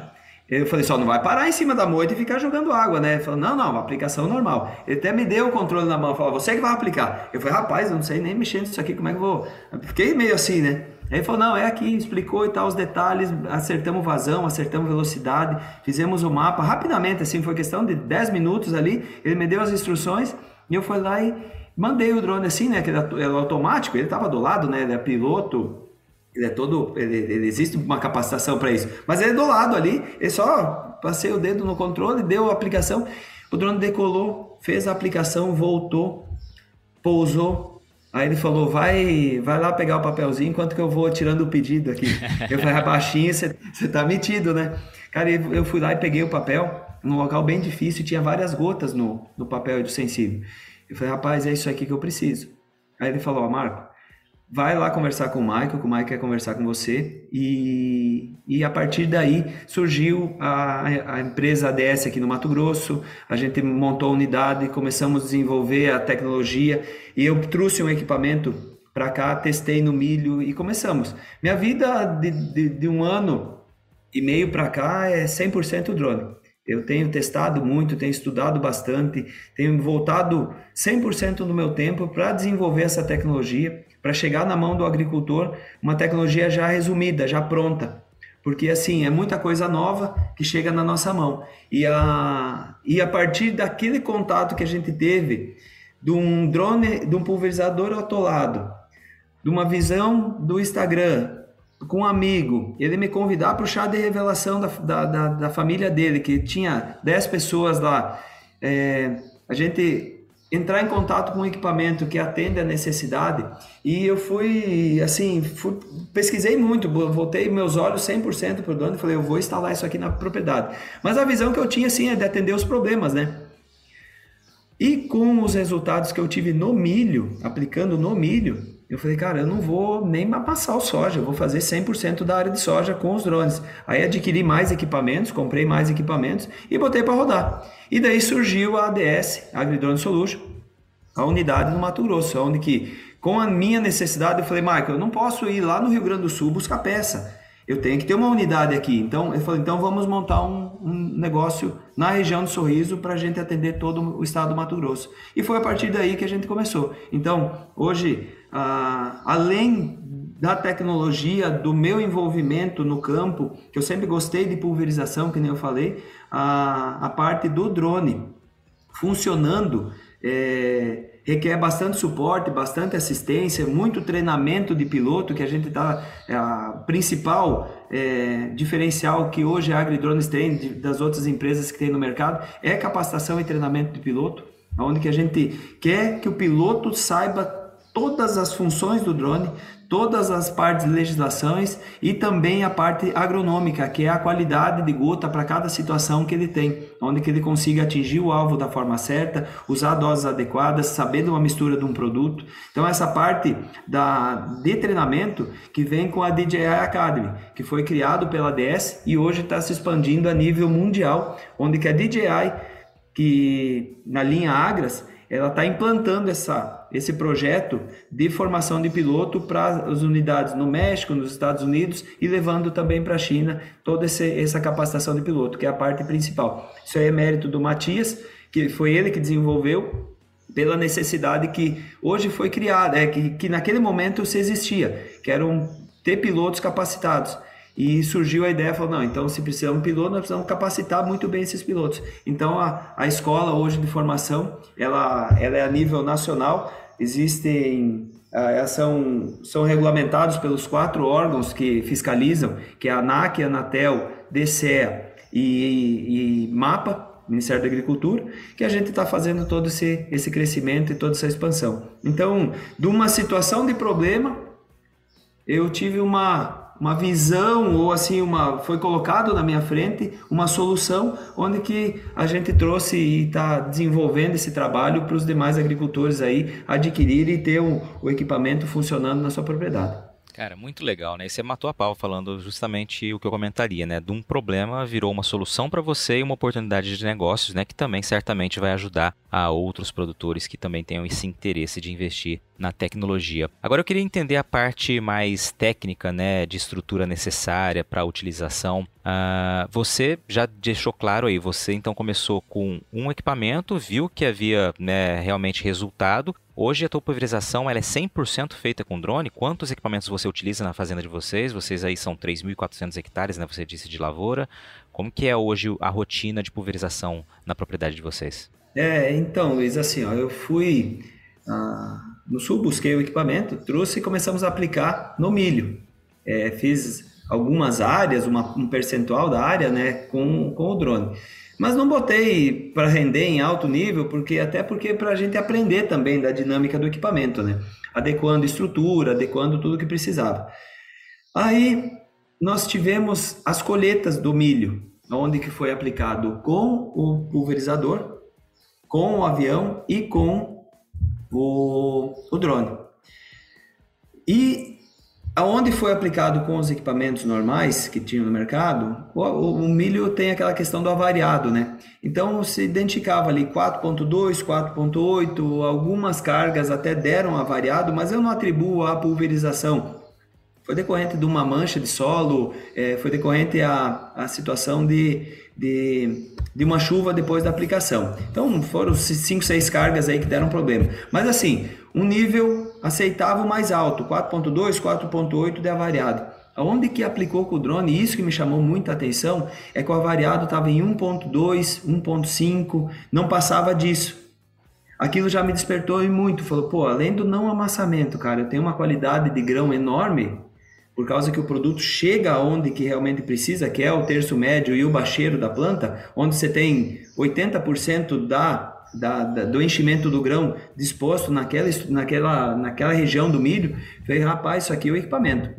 Eu falei: só não vai parar em cima da moita e ficar jogando água, né? Ele falou: não, não, aplicação normal. Ele até me deu o controle na mão, falou: você que vai aplicar. Eu falei: rapaz, eu não sei nem mexer nisso aqui, como é que eu vou. fiquei meio assim, né? Aí ele falou, não, é aqui, explicou e tal os detalhes, acertamos vazão, acertamos velocidade, fizemos o mapa rapidamente, assim, foi questão de 10 minutos ali, ele me deu as instruções e eu fui lá e mandei o drone assim, né, que era, automático, ele estava do lado, né, ele é piloto, ele é todo, ele, ele existe uma capacitação para isso, mas ele é do lado ali, ele só passei o dedo no controle, deu a aplicação, o drone decolou, fez a aplicação, voltou, pousou, Aí ele falou, vai, vai lá pegar o papelzinho enquanto que eu vou tirando o pedido aqui. Eu falei, baixinho, você tá metido, né? Cara, eu fui lá e peguei o papel, num local bem difícil, tinha várias gotas no, no papel do sensível. Eu falei, rapaz, é isso aqui que eu preciso. Aí ele falou, ó, Marco, vai lá conversar com o Michael, que o Michael quer conversar com você. E, e a partir daí surgiu a, a empresa ADS aqui no Mato Grosso. A gente montou a unidade, começamos a desenvolver a tecnologia e eu trouxe um equipamento para cá, testei no milho e começamos. Minha vida de, de, de um ano e meio para cá é 100% drone. Eu tenho testado muito, tenho estudado bastante, tenho voltado 100% do meu tempo para desenvolver essa tecnologia para chegar na mão do agricultor uma tecnologia já resumida, já pronta. Porque assim, é muita coisa nova que chega na nossa mão. E a, e a partir daquele contato que a gente teve de um drone, de um pulverizador atolado, de uma visão do Instagram, com um amigo, ele me convidar para o chá de revelação da, da, da, da, família dele, que tinha 10 pessoas lá. É, a gente entrar em contato com um equipamento que atende a necessidade. E eu fui assim fui, pesquisei muito voltei meus olhos 100% para o dono e falei eu vou instalar isso aqui na propriedade. Mas a visão que eu tinha assim é de atender os problemas né? E com os resultados que eu tive no milho aplicando no milho eu falei, cara, eu não vou nem passar o soja, eu vou fazer 100% da área de soja com os drones. Aí adquiri mais equipamentos, comprei mais equipamentos e botei para rodar. E daí surgiu a ADS, Agridrone Solution, a unidade no Mato Grosso, onde que, com a minha necessidade, eu falei, Michael, eu não posso ir lá no Rio Grande do Sul buscar peça. Eu tenho que ter uma unidade aqui. Então, eu falei, então vamos montar um, um negócio na região do Sorriso para a gente atender todo o estado do Mato Grosso. E foi a partir daí que a gente começou. Então, hoje além da tecnologia, do meu envolvimento no campo, que eu sempre gostei de pulverização, que nem eu falei, a, a parte do drone funcionando, é, requer bastante suporte, bastante assistência, muito treinamento de piloto, que a gente está. É, a principal é, diferencial que hoje a AgriDrones tem de, das outras empresas que tem no mercado é capacitação e treinamento de piloto, onde que a gente quer que o piloto saiba todas as funções do drone, todas as partes de legislações e também a parte agronômica, que é a qualidade de gota para cada situação que ele tem, onde que ele consiga atingir o alvo da forma certa, usar doses adequadas, sabendo uma mistura de um produto. Então essa parte da de treinamento que vem com a DJI Academy, que foi criado pela DS e hoje está se expandindo a nível mundial, onde que a DJI que na linha Agras ela está implantando essa, esse projeto de formação de piloto para as unidades no México, nos Estados Unidos e levando também para a China toda essa capacitação de piloto, que é a parte principal. Isso aí é mérito do Matias, que foi ele que desenvolveu pela necessidade que hoje foi criada, é que, que naquele momento se existia, que eram ter pilotos capacitados. E surgiu a ideia, falou, não, então se precisamos de piloto, nós precisamos capacitar muito bem esses pilotos. Então a, a escola hoje de formação, ela, ela é a nível nacional, existem uh, são, são regulamentados pelos quatro órgãos que fiscalizam, que é a ANAC, a Anatel, DCEA e, e, e MAPA, Ministério da Agricultura, que a gente está fazendo todo esse, esse crescimento e toda essa expansão. Então, de uma situação de problema, eu tive uma uma visão ou assim uma foi colocado na minha frente uma solução onde que a gente trouxe e está desenvolvendo esse trabalho para os demais agricultores aí adquirirem e ter o, o equipamento funcionando na sua propriedade. Cara, muito legal, né? E você matou a pau falando justamente o que eu comentaria, né? De um problema virou uma solução para você e uma oportunidade de negócios, né? Que também certamente vai ajudar a outros produtores que também tenham esse interesse de investir na tecnologia. Agora eu queria entender a parte mais técnica, né? De estrutura necessária para a utilização. Uh, você já deixou claro aí, você então começou com um equipamento, viu que havia né, realmente resultado, Hoje a tua pulverização ela é 100% feita com drone. Quantos equipamentos você utiliza na fazenda de vocês? Vocês aí são 3.400 hectares, né? Você disse de lavoura. Como que é hoje a rotina de pulverização na propriedade de vocês? É, então, Luiz, assim, ó, eu fui ah, no sul, busquei o equipamento, trouxe e começamos a aplicar no milho. É, fiz algumas áreas, uma, um percentual da área, né, com, com o drone. Mas não botei para render em alto nível, porque até porque para a gente aprender também da dinâmica do equipamento, né? Adequando estrutura, adequando tudo que precisava. Aí nós tivemos as colheitas do milho, onde que foi aplicado com o pulverizador, com o avião e com o, o drone. E Aonde foi aplicado com os equipamentos normais que tinham no mercado, o, o, milho tem aquela questão do avariado, né? Então se identificava ali 4.2, 4.8, algumas cargas até deram avariado, mas eu não atribuo à pulverização. Foi decorrente de uma mancha de solo, é, foi decorrente a, a situação de, de, de uma chuva depois da aplicação. Então foram 5, 6 cargas aí que deram problema. Mas assim, um nível aceitável mais alto, 4.2, 4.8 de avariado. Aonde que aplicou com o drone, isso que me chamou muita atenção, é que o avariado estava em 1.2, 1.5, não passava disso. Aquilo já me despertou muito, falou, pô, além do não amassamento, cara, eu tenho uma qualidade de grão enorme, por causa que o produto chega aonde que realmente precisa, que é o terço médio e o bacheiro da planta, onde você tem 80% da da, da, do enchimento do grão disposto naquela, naquela, naquela região do milho, falei, rapaz, isso aqui é o equipamento.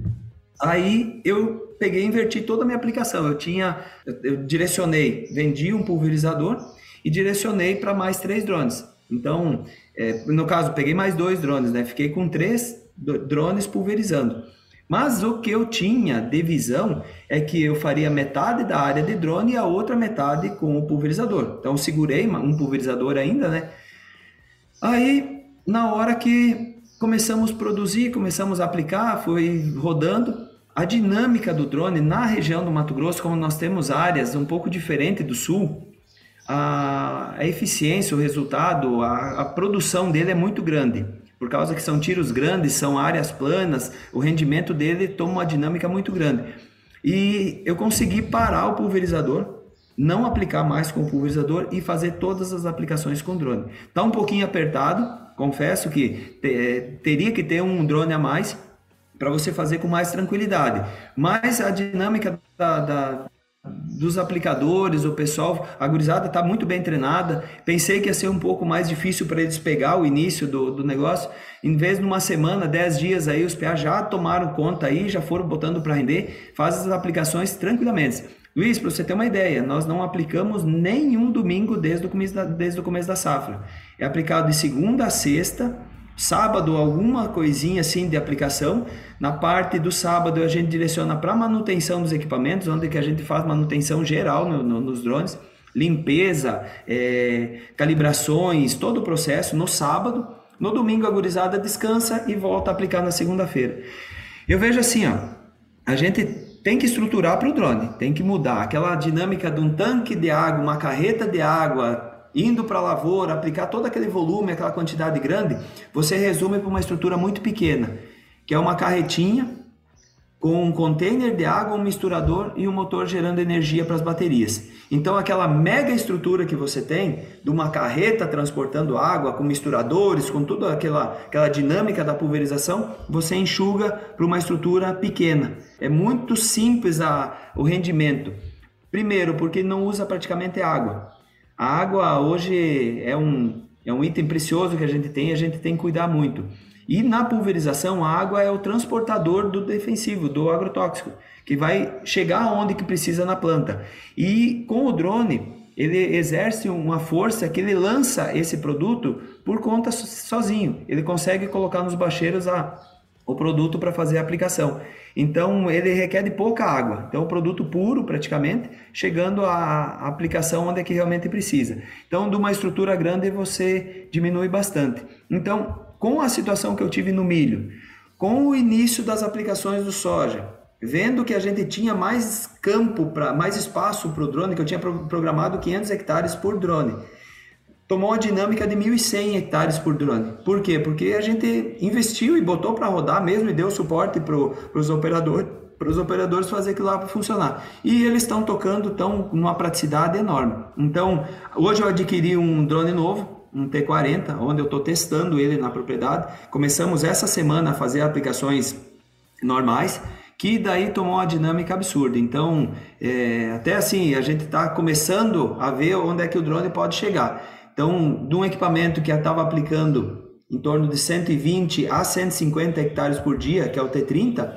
Aí eu peguei e inverti toda a minha aplicação. Eu tinha, eu direcionei, vendi um pulverizador e direcionei para mais três drones. Então, é, no caso, peguei mais dois drones, né? Fiquei com três drones pulverizando. Mas o que eu tinha de visão é que eu faria metade da área de drone e a outra metade com o pulverizador. Então segurei um pulverizador ainda, né? Aí, na hora que começamos a produzir, começamos a aplicar, foi rodando. A dinâmica do drone na região do Mato Grosso, como nós temos áreas um pouco diferente do sul, a, eficiência, o resultado, a, a produção dele é muito grande por causa que são tiros grandes, são áreas planas, o rendimento dele toma uma dinâmica muito grande. E eu consegui parar o pulverizador, não aplicar mais com o pulverizador e fazer todas as aplicações com drone. Tá um pouquinho apertado, confesso que te, teria que ter um drone a mais para você fazer com mais tranquilidade. Mas a dinâmica da, da dos aplicadores, o pessoal, a gurizada está muito bem treinada. Pensei que ia ser um pouco mais difícil para eles pegar o início do, do negócio. Em vez de uma semana, dez dias aí, os PA já tomaram conta aí, já foram botando para render, faz as aplicações tranquilamente. Luiz, para você ter uma ideia, nós não aplicamos nenhum domingo desde o começo da, desde o começo da safra. É aplicado de segunda a sexta, sábado alguma coisinha assim de aplicação. Na parte do sábado a gente direciona para manutenção dos equipamentos, onde que a gente faz manutenção geral no, no, nos drones, limpeza, é, calibrações, todo o processo no sábado. No domingo a gurizada descansa e volta a aplicar na segunda-feira. Eu vejo assim, ó, a gente tem que estruturar para o drone, tem que mudar aquela dinâmica de um tanque de água, uma carreta de água, indo para a lavoura, aplicar todo aquele volume, aquela quantidade grande, você resume para uma estrutura muito pequena, que é uma carretinha com um container de água, um misturador e um motor gerando energia para as baterias. Então, aquela mega estrutura que você tem, de uma carreta transportando água, com misturadores, com toda aquela, aquela dinâmica da pulverização, você enxuga para uma estrutura pequena. É muito simples a, o rendimento. Primeiro, porque não usa praticamente água. A água hoje é um, é um item precioso que a gente tem e a gente tem que cuidar muito. E na pulverização, a água é o transportador do defensivo, do agrotóxico, que vai chegar onde que precisa na planta. E com o drone, ele exerce uma força que ele lança esse produto por conta sozinho. Ele consegue colocar nos bacheiros a, o produto para fazer a aplicação. Então ele requer de pouca água. Então o produto puro praticamente, chegando à aplicação onde é que realmente precisa. Então de uma estrutura grande você diminui bastante. Então com a situação que eu tive no milho, com o início das aplicações do soja, vendo que a gente tinha mais campo para mais espaço para o drone, que eu tinha programado 500 hectares por drone tomou uma dinâmica de 1.100 hectares por drone. Por quê? Porque a gente investiu e botou para rodar mesmo e deu suporte para os operadores para os operadores fazer aquilo lá funcionar. E eles estão tocando, estão numa praticidade enorme. Então, hoje eu adquiri um drone novo, um T40, onde eu estou testando ele na propriedade. Começamos essa semana a fazer aplicações normais, que daí tomou uma dinâmica absurda. Então, é, até assim, a gente está começando a ver onde é que o drone pode chegar. Então, de um equipamento que estava aplicando em torno de 120 a 150 hectares por dia, que é o T30,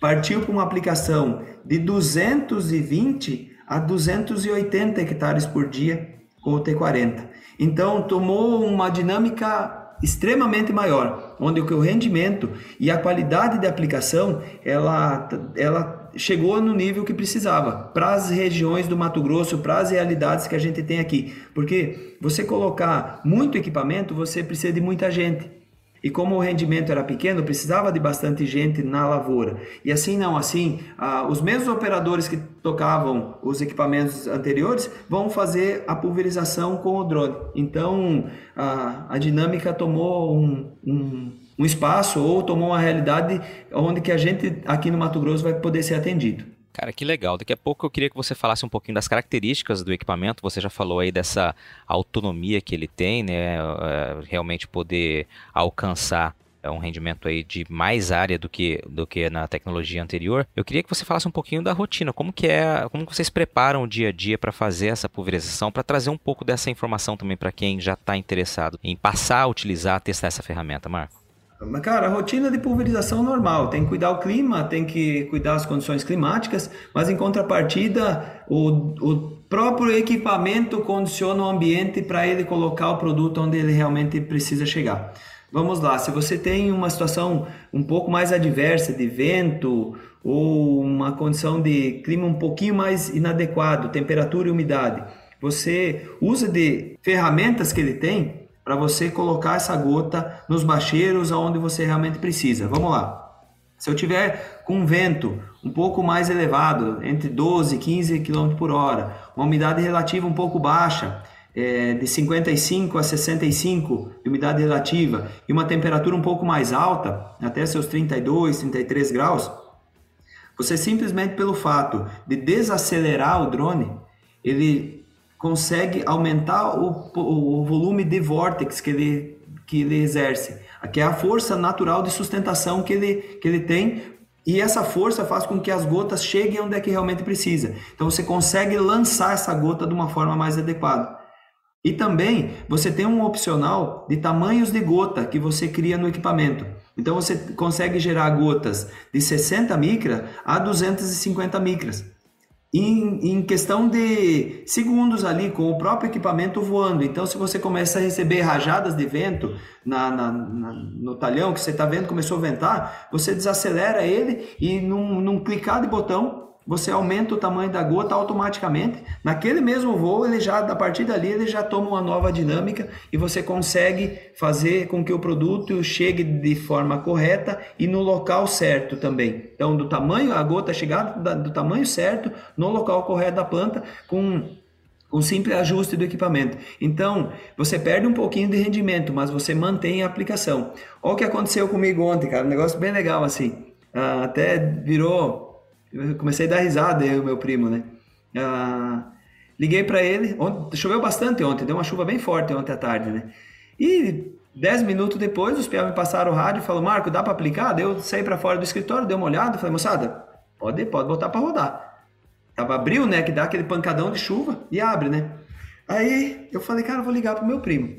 partiu para uma aplicação de 220 a 280 hectares por dia com o T40. Então, tomou uma dinâmica extremamente maior, onde o rendimento e a qualidade de aplicação ela, ela chegou no nível que precisava para as regiões do Mato Grosso, para as realidades que a gente tem aqui. Porque você colocar muito equipamento, você precisa de muita gente. E como o rendimento era pequeno, precisava de bastante gente na lavoura. E assim não, assim, ah, os mesmos operadores que tocavam os equipamentos anteriores vão fazer a pulverização com o drone. Então, a, a dinâmica tomou um, um um espaço ou tomou uma realidade onde que a gente aqui no Mato Grosso vai poder ser atendido. Cara, que legal. Daqui a pouco eu queria que você falasse um pouquinho das características do equipamento. Você já falou aí dessa autonomia que ele tem, né? É, realmente poder alcançar é, um rendimento aí de mais área do que, do que na tecnologia anterior. Eu queria que você falasse um pouquinho da rotina, como que é, como vocês preparam o dia a dia para fazer essa pulverização, para trazer um pouco dessa informação também para quem já está interessado em passar a utilizar, testar essa ferramenta, Marco. Cara, a rotina de pulverização normal, tem que cuidar o clima, tem que cuidar as condições climáticas, mas em contrapartida, o, o próprio equipamento condiciona o ambiente para ele colocar o produto onde ele realmente precisa chegar. Vamos lá, se você tem uma situação um pouco mais adversa de vento ou uma condição de clima um pouquinho mais inadequado, temperatura e umidade, você usa de ferramentas que ele tem para você colocar essa gota nos bacheiros aonde você realmente precisa. Vamos lá. Se eu tiver com vento um pouco mais elevado, entre 12 e 15 km por hora, uma umidade relativa um pouco baixa, é, de 55 a 65 de umidade relativa, e uma temperatura um pouco mais alta, até seus 32, 33 graus, você simplesmente pelo fato de desacelerar o drone, ele consegue aumentar o, o, volume de vórtex que ele que ele exerce, que é a força natural de sustentação que ele, que ele tem e essa força faz com que as gotas cheguem onde é que realmente precisa. Então você consegue lançar essa gota de uma forma mais adequada. E também você tem um opcional de tamanhos de gota que você cria no equipamento. Então você consegue gerar gotas de 60 micras a 250 micras. Em, em, questão de segundos ali, com o próprio equipamento voando. Então, se você começa a receber rajadas de vento na, na, na no talhão que você está vendo, começou a ventar, você desacelera ele e num, num clicar de botão, você aumenta o tamanho da gota automaticamente. Naquele mesmo voo, ele já, a partir dali, ele já toma uma nova dinâmica e você consegue fazer com que o produto chegue de forma correta e no local certo também. Então, do tamanho, a gota chegar do tamanho certo, no local correto da planta, com um simples ajuste do equipamento. Então, você perde um pouquinho de rendimento, mas você mantém a aplicação. Olha o que aconteceu comigo ontem, cara, um negócio bem legal assim. Ah, até virou eu comecei a dar risada, eu e meu primo, né? Ah, liguei para ele, ontem, choveu bastante ontem, deu uma chuva bem forte ontem à tarde, né? E dez minutos depois, os piados me passaram o rádio e falaram, Marco, dá para aplicar? Daí eu saí para fora do escritório, dei uma olhada, falei, moçada, pode, pode botar para rodar. Tava abriu, né, que dá aquele pancadão de chuva e abre, né? Aí eu falei, cara, vou ligar pro meu primo.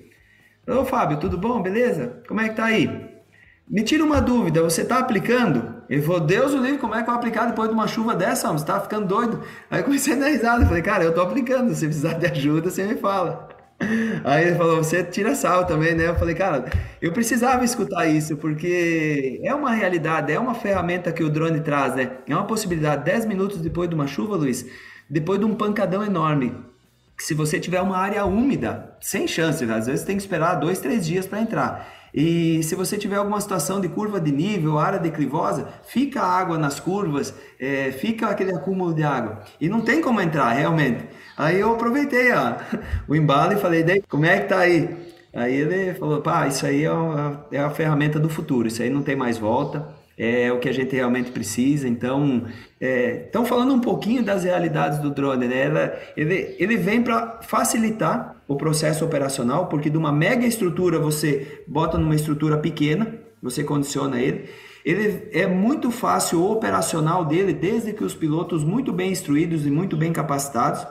Ô Fábio, tudo bom? Beleza? Como é que tá aí? Me tira uma dúvida, você está aplicando? Ele falou, Deus o livre, como é que eu vou aplicar depois de uma chuva dessa? Você está ficando doido? Aí eu comecei a dar risada, falei, cara, eu estou aplicando, se precisar de ajuda, você me fala. Aí ele falou, você tira sal também, né? Eu falei, cara, eu precisava escutar isso, porque é uma realidade, é uma ferramenta que o drone traz, né? É uma possibilidade, 10 minutos depois de uma chuva, Luiz, depois de um pancadão enorme, se você tiver uma área úmida, sem chance, às vezes tem que esperar dois, três dias para entrar. E se você tiver alguma situação de curva de nível, área declivosa, fica água nas curvas, é, fica aquele acúmulo de água. E não tem como entrar, realmente. Aí eu aproveitei ó, o embalo e falei, como é que tá aí? Aí ele falou, pá, isso aí é, uma, é a ferramenta do futuro, isso aí não tem mais volta é o que a gente realmente precisa. Então, é, então falando um pouquinho das realidades do drone, né? Ele, ele vem para facilitar o processo operacional, porque de uma mega estrutura você bota numa estrutura pequena, você condiciona ele. Ele é muito fácil o operacional dele, desde que os pilotos muito bem instruídos e muito bem capacitados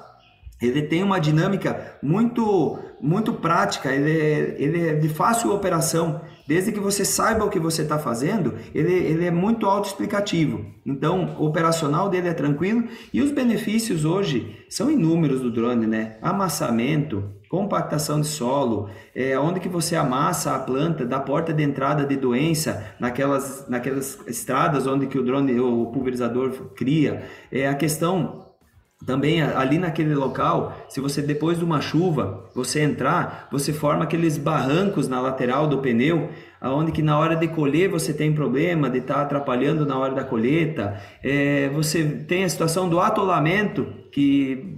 ele tem uma dinâmica muito muito prática, ele é, ele é de fácil operação. Desde que você saiba o que você está fazendo, ele, ele é muito autoexplicativo. Então, o operacional dele é tranquilo e os benefícios hoje são inúmeros do drone, né? Amassamento, compactação de solo, é, onde que você amassa a planta da porta de entrada de doença naquelas, naquelas estradas onde que o drone, o pulverizador cria, é a questão também ali naquele local, se você depois de uma chuva, você entrar, você forma aqueles barrancos na lateral do pneu, aonde que na hora de colher você tem problema de estar tá atrapalhando na hora da colheita. É, você tem a situação do atolamento, que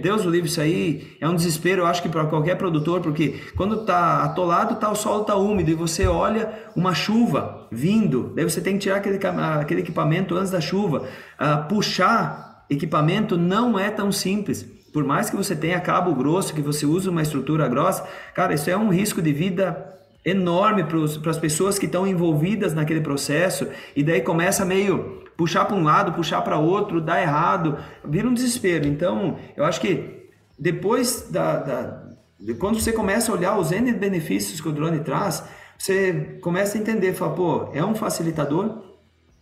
Deus o livre, isso aí é um desespero, eu acho que para qualquer produtor, porque quando está atolado, tá, o solo está úmido e você olha uma chuva vindo, daí você tem que tirar aquele, aquele equipamento antes da chuva, uh, puxar Equipamento não é tão simples. Por mais que você tenha cabo grosso, que você use uma estrutura grossa, cara, isso é um risco de vida enorme para as pessoas que estão envolvidas naquele processo e daí começa meio puxar para um lado, puxar para outro, dá errado, vira um desespero. Então, eu acho que depois da, da de quando você começa a olhar os N benefícios que o drone traz, você começa a entender, fala, pô, é um facilitador,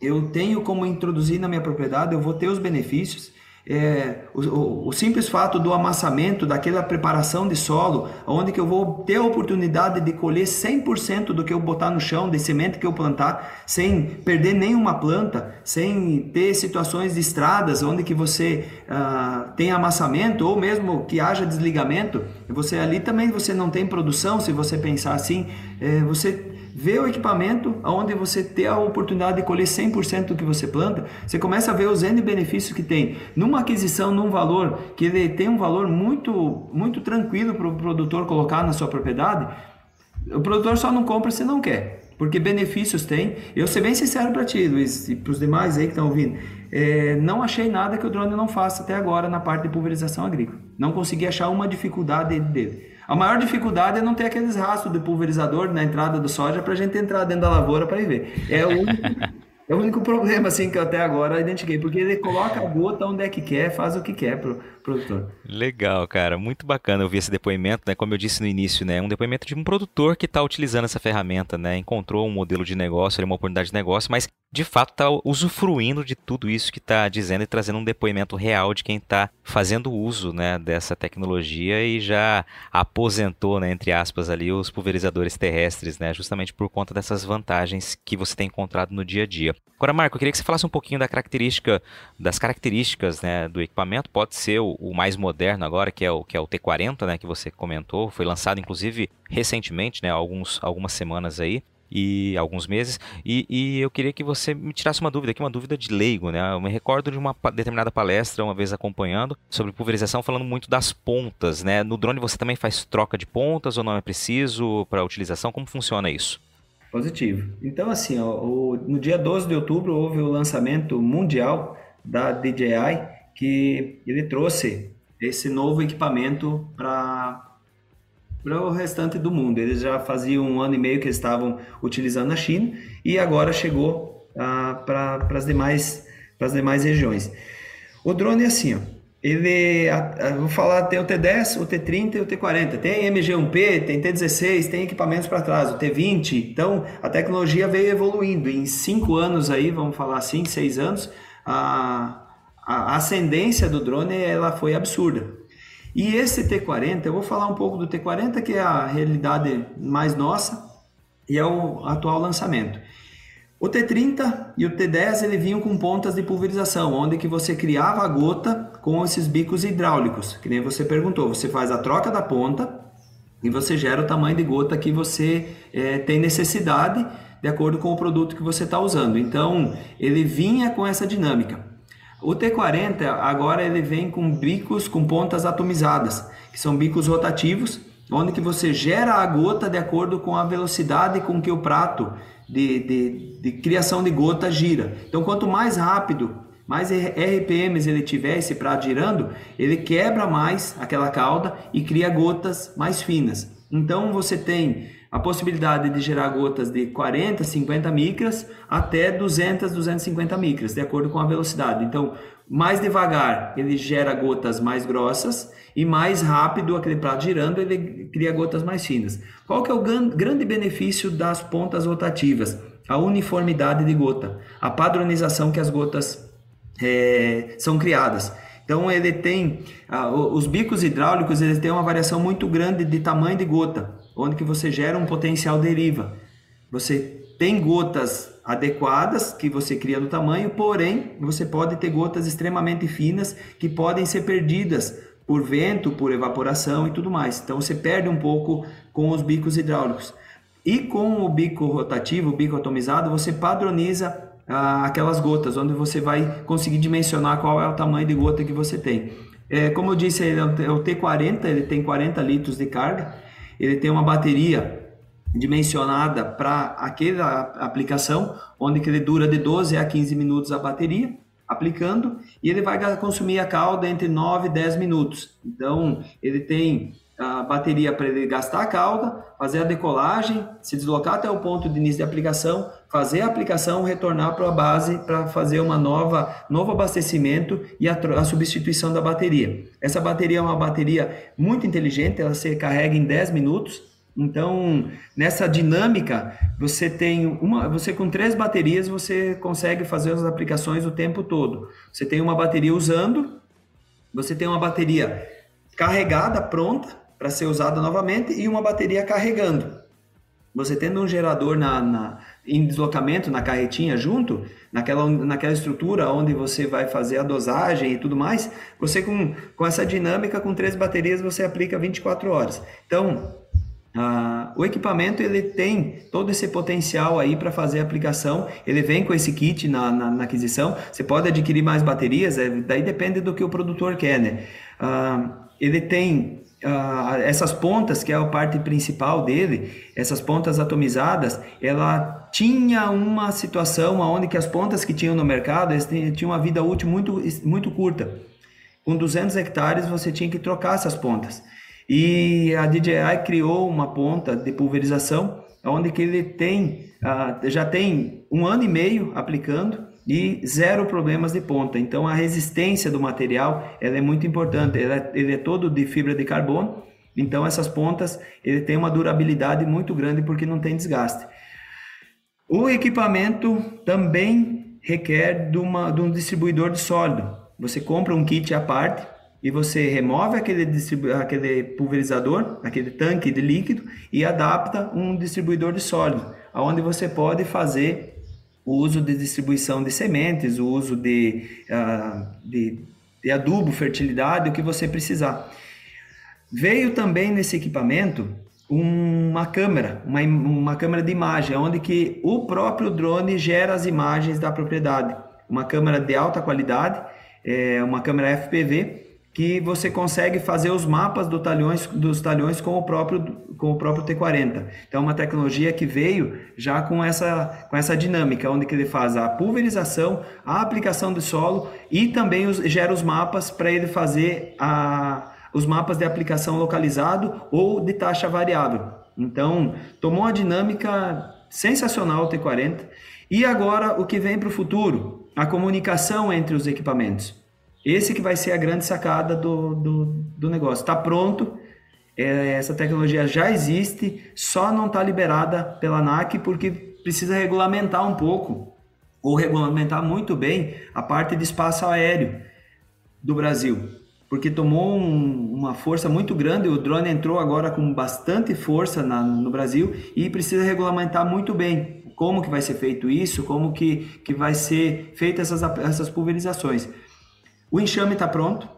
eu tenho como introduzir na minha propriedade, eu vou ter os benefícios. É, o, o, o, simples fato do amassamento, daquela preparação de solo, onde que eu vou ter a oportunidade de colher 100% do que eu botar no chão, de semente que eu plantar, sem perder nenhuma planta, sem ter situações de estradas onde que você ah, tem amassamento ou mesmo que haja desligamento, você ali também você não tem produção, se você pensar assim, é, você vê o equipamento onde você tem a oportunidade de colher 100% do que você planta, você começa a ver os N benefícios que tem. Numa aquisição, num valor que ele tem um valor muito, muito tranquilo para o produtor colocar na sua propriedade, o produtor só não compra se não quer. Porque benefícios tem. Eu ser bem sincero para ti, Luiz, e para os demais aí que estão ouvindo. É, não achei nada que o drone não faça até agora na parte de pulverização agrícola. Não consegui achar uma dificuldade dele. A maior dificuldade é não ter aqueles rastros de pulverizador na entrada do soja para a gente entrar dentro da lavoura para ir ver. É o único É o único problema assim que eu até agora identifiquei, porque ele coloca a gota onde é que quer, faz o que quer pro produtor. Legal, cara, muito bacana ouvir esse depoimento, né? Como eu disse no início, né? Um depoimento de um produtor que está utilizando essa ferramenta, né? Encontrou um modelo de negócio, uma oportunidade de negócio, mas de fato está usufruindo de tudo isso que está dizendo e trazendo um depoimento real de quem está fazendo uso né, dessa tecnologia e já aposentou, né, entre aspas, ali os pulverizadores terrestres, né, justamente por conta dessas vantagens que você tem encontrado no dia a dia. Agora, Marco, eu queria que você falasse um pouquinho da característica, das características né, do equipamento. Pode ser o, o, mais moderno agora, que é o, que é o T40, né, que você comentou, foi lançado inclusive recentemente, né, alguns, algumas semanas aí e alguns meses. E, e, eu queria que você me tirasse uma dúvida aqui, uma dúvida de leigo, né? Eu me recordo de uma determinada palestra, uma vez acompanhando, sobre pulverização, falando muito das pontas, né? No drone você também faz troca de pontas ou não é preciso para utilização? Como funciona isso? Positivo. Então, assim, ó, o, no dia 12 de outubro houve o lançamento mundial da DJI, que ele trouxe esse novo equipamento para para o restante do mundo. Eles já faziam um ano e meio que estavam utilizando na China e agora chegou ah, para as demais, as demais regiões. O drone é assim, ó, ele, vou falar, tem o T10, o T30 e o T40. Tem MG1P, tem T16, tem equipamentos para trás, o T20. Então, a tecnologia veio evoluindo. Em cinco anos aí, vamos falar assim, seis anos, a, a ascendência do drone ela foi absurda. E esse T40, eu vou falar um pouco do T40, que é a realidade mais nossa e é o atual lançamento. O T30 e o T10 ele vinham com pontas de pulverização, onde que você criava a gota com esses bicos hidráulicos, que nem você perguntou. Você faz a troca da ponta e você gera o tamanho de gota que você é, tem necessidade de acordo com o produto que você está usando. Então ele vinha com essa dinâmica. O T40 agora ele vem com bicos com pontas atomizadas, que são bicos rotativos, onde que você gera a gota de acordo com a velocidade com que o prato de, de, de criação de gota gira. Então, quanto mais rápido, mais RPMs ele tiver esse prato girando, ele quebra mais aquela cauda e cria gotas mais finas. Então, você tem a possibilidade de gerar gotas de 40, 50 micras até 200, 250 micras, de acordo com a velocidade. Então, mais devagar ele gera gotas mais grossas e mais rápido aquele prato girando ele cria gotas mais finas. Qual que é o grande benefício das pontas rotativas? A uniformidade de gota, a padronização que as gotas é, são criadas. Então ele tem os bicos hidráulicos, eles têm uma variação muito grande de tamanho de gota onde que você gera um potencial deriva. Você tem gotas adequadas que você cria no tamanho, porém você pode ter gotas extremamente finas que podem ser perdidas por vento, por evaporação e tudo mais. Então você perde um pouco com os bicos hidráulicos. E com o bico rotativo, o bico atomizado, você padroniza ah, aquelas gotas, onde você vai conseguir dimensionar qual é o tamanho de gota que você tem. É, como eu disse, ele é o T40, ele tem 40 litros de carga ele tem uma bateria dimensionada para aquela aplicação, onde que ele dura de 12 a 15 minutos a bateria, aplicando, e ele vai consumir a calda entre 9 e 10 minutos. Então, ele tem a bateria para ele gastar a calda, fazer a decolagem, se deslocar até o ponto de início de aplicação, fazer a aplicação, retornar para a base para fazer uma nova novo abastecimento e a, a, substituição da bateria. Essa bateria é uma bateria muito inteligente, ela se carrega em 10 minutos. Então, nessa dinâmica, você tem uma, você com três baterias você consegue fazer as aplicações o tempo todo. Você tem uma bateria usando, você tem uma bateria carregada, pronta, para ser usada novamente e uma bateria carregando. Você tendo um gerador na, na, em deslocamento na carretinha junto, naquela, naquela estrutura onde você vai fazer a dosagem e tudo mais, você com, com essa dinâmica, com três baterias, você aplica 24 horas. Então, o equipamento ele tem todo esse potencial aí para fazer a aplicação. Ele vem com esse kit na, na, na, aquisição. Você pode adquirir mais baterias, é, daí depende do que o produtor quer, né? Ah, ele tem uh, essas pontas, que é a parte principal dele, essas pontas atomizadas, ela tinha uma situação onde que as pontas que tinham no mercado tinham uma vida útil muito, muito curta. Com 200 hectares você tinha que trocar essas pontas. E a DJI criou uma ponta de pulverização, onde que ele tem, uh, já tem um ano e meio aplicando e zero problemas de ponta. Então a resistência do material ela é muito importante. Ele é, ele é todo de fibra de carbono, então essas pontas ele tem uma durabilidade muito grande porque não tem desgaste. O equipamento também requer de, uma, de um distribuidor de sólido. Você compra um kit à parte e você remove aquele, aquele pulverizador, aquele tanque de líquido e adapta um distribuidor de sólido, aonde você pode fazer o uso de distribuição de sementes, o uso de, uh, de, de adubo, fertilidade, o que você precisar. Veio também nesse equipamento uma câmera, uma, uma câmera de imagem, onde que o próprio drone gera as imagens da propriedade. Uma câmera de alta qualidade, é uma câmera FPV, que você consegue fazer os mapas do talhões, dos talhões com o próprio, com o próprio T40. Então, é uma tecnologia que veio já com essa, com essa dinâmica, onde que ele faz a pulverização, a aplicação de solo e também os, gera os mapas para ele fazer a, os mapas de aplicação localizado ou de taxa variável. Então, tomou uma dinâmica sensacional o T40. E agora, o que vem para o futuro? A comunicação entre os equipamentos. Esse que vai ser a grande sacada do, do, do negócio. Está pronto, é, essa tecnologia já existe, só não está liberada pela ANAC porque precisa regulamentar um pouco, ou regulamentar muito bem, a parte de espaço aéreo do Brasil porque tomou um, uma força muito grande. O drone entrou agora com bastante força na, no Brasil e precisa regulamentar muito bem como que vai ser feito isso, como que, que vai ser feitas essas, essas pulverizações. O enxame está pronto.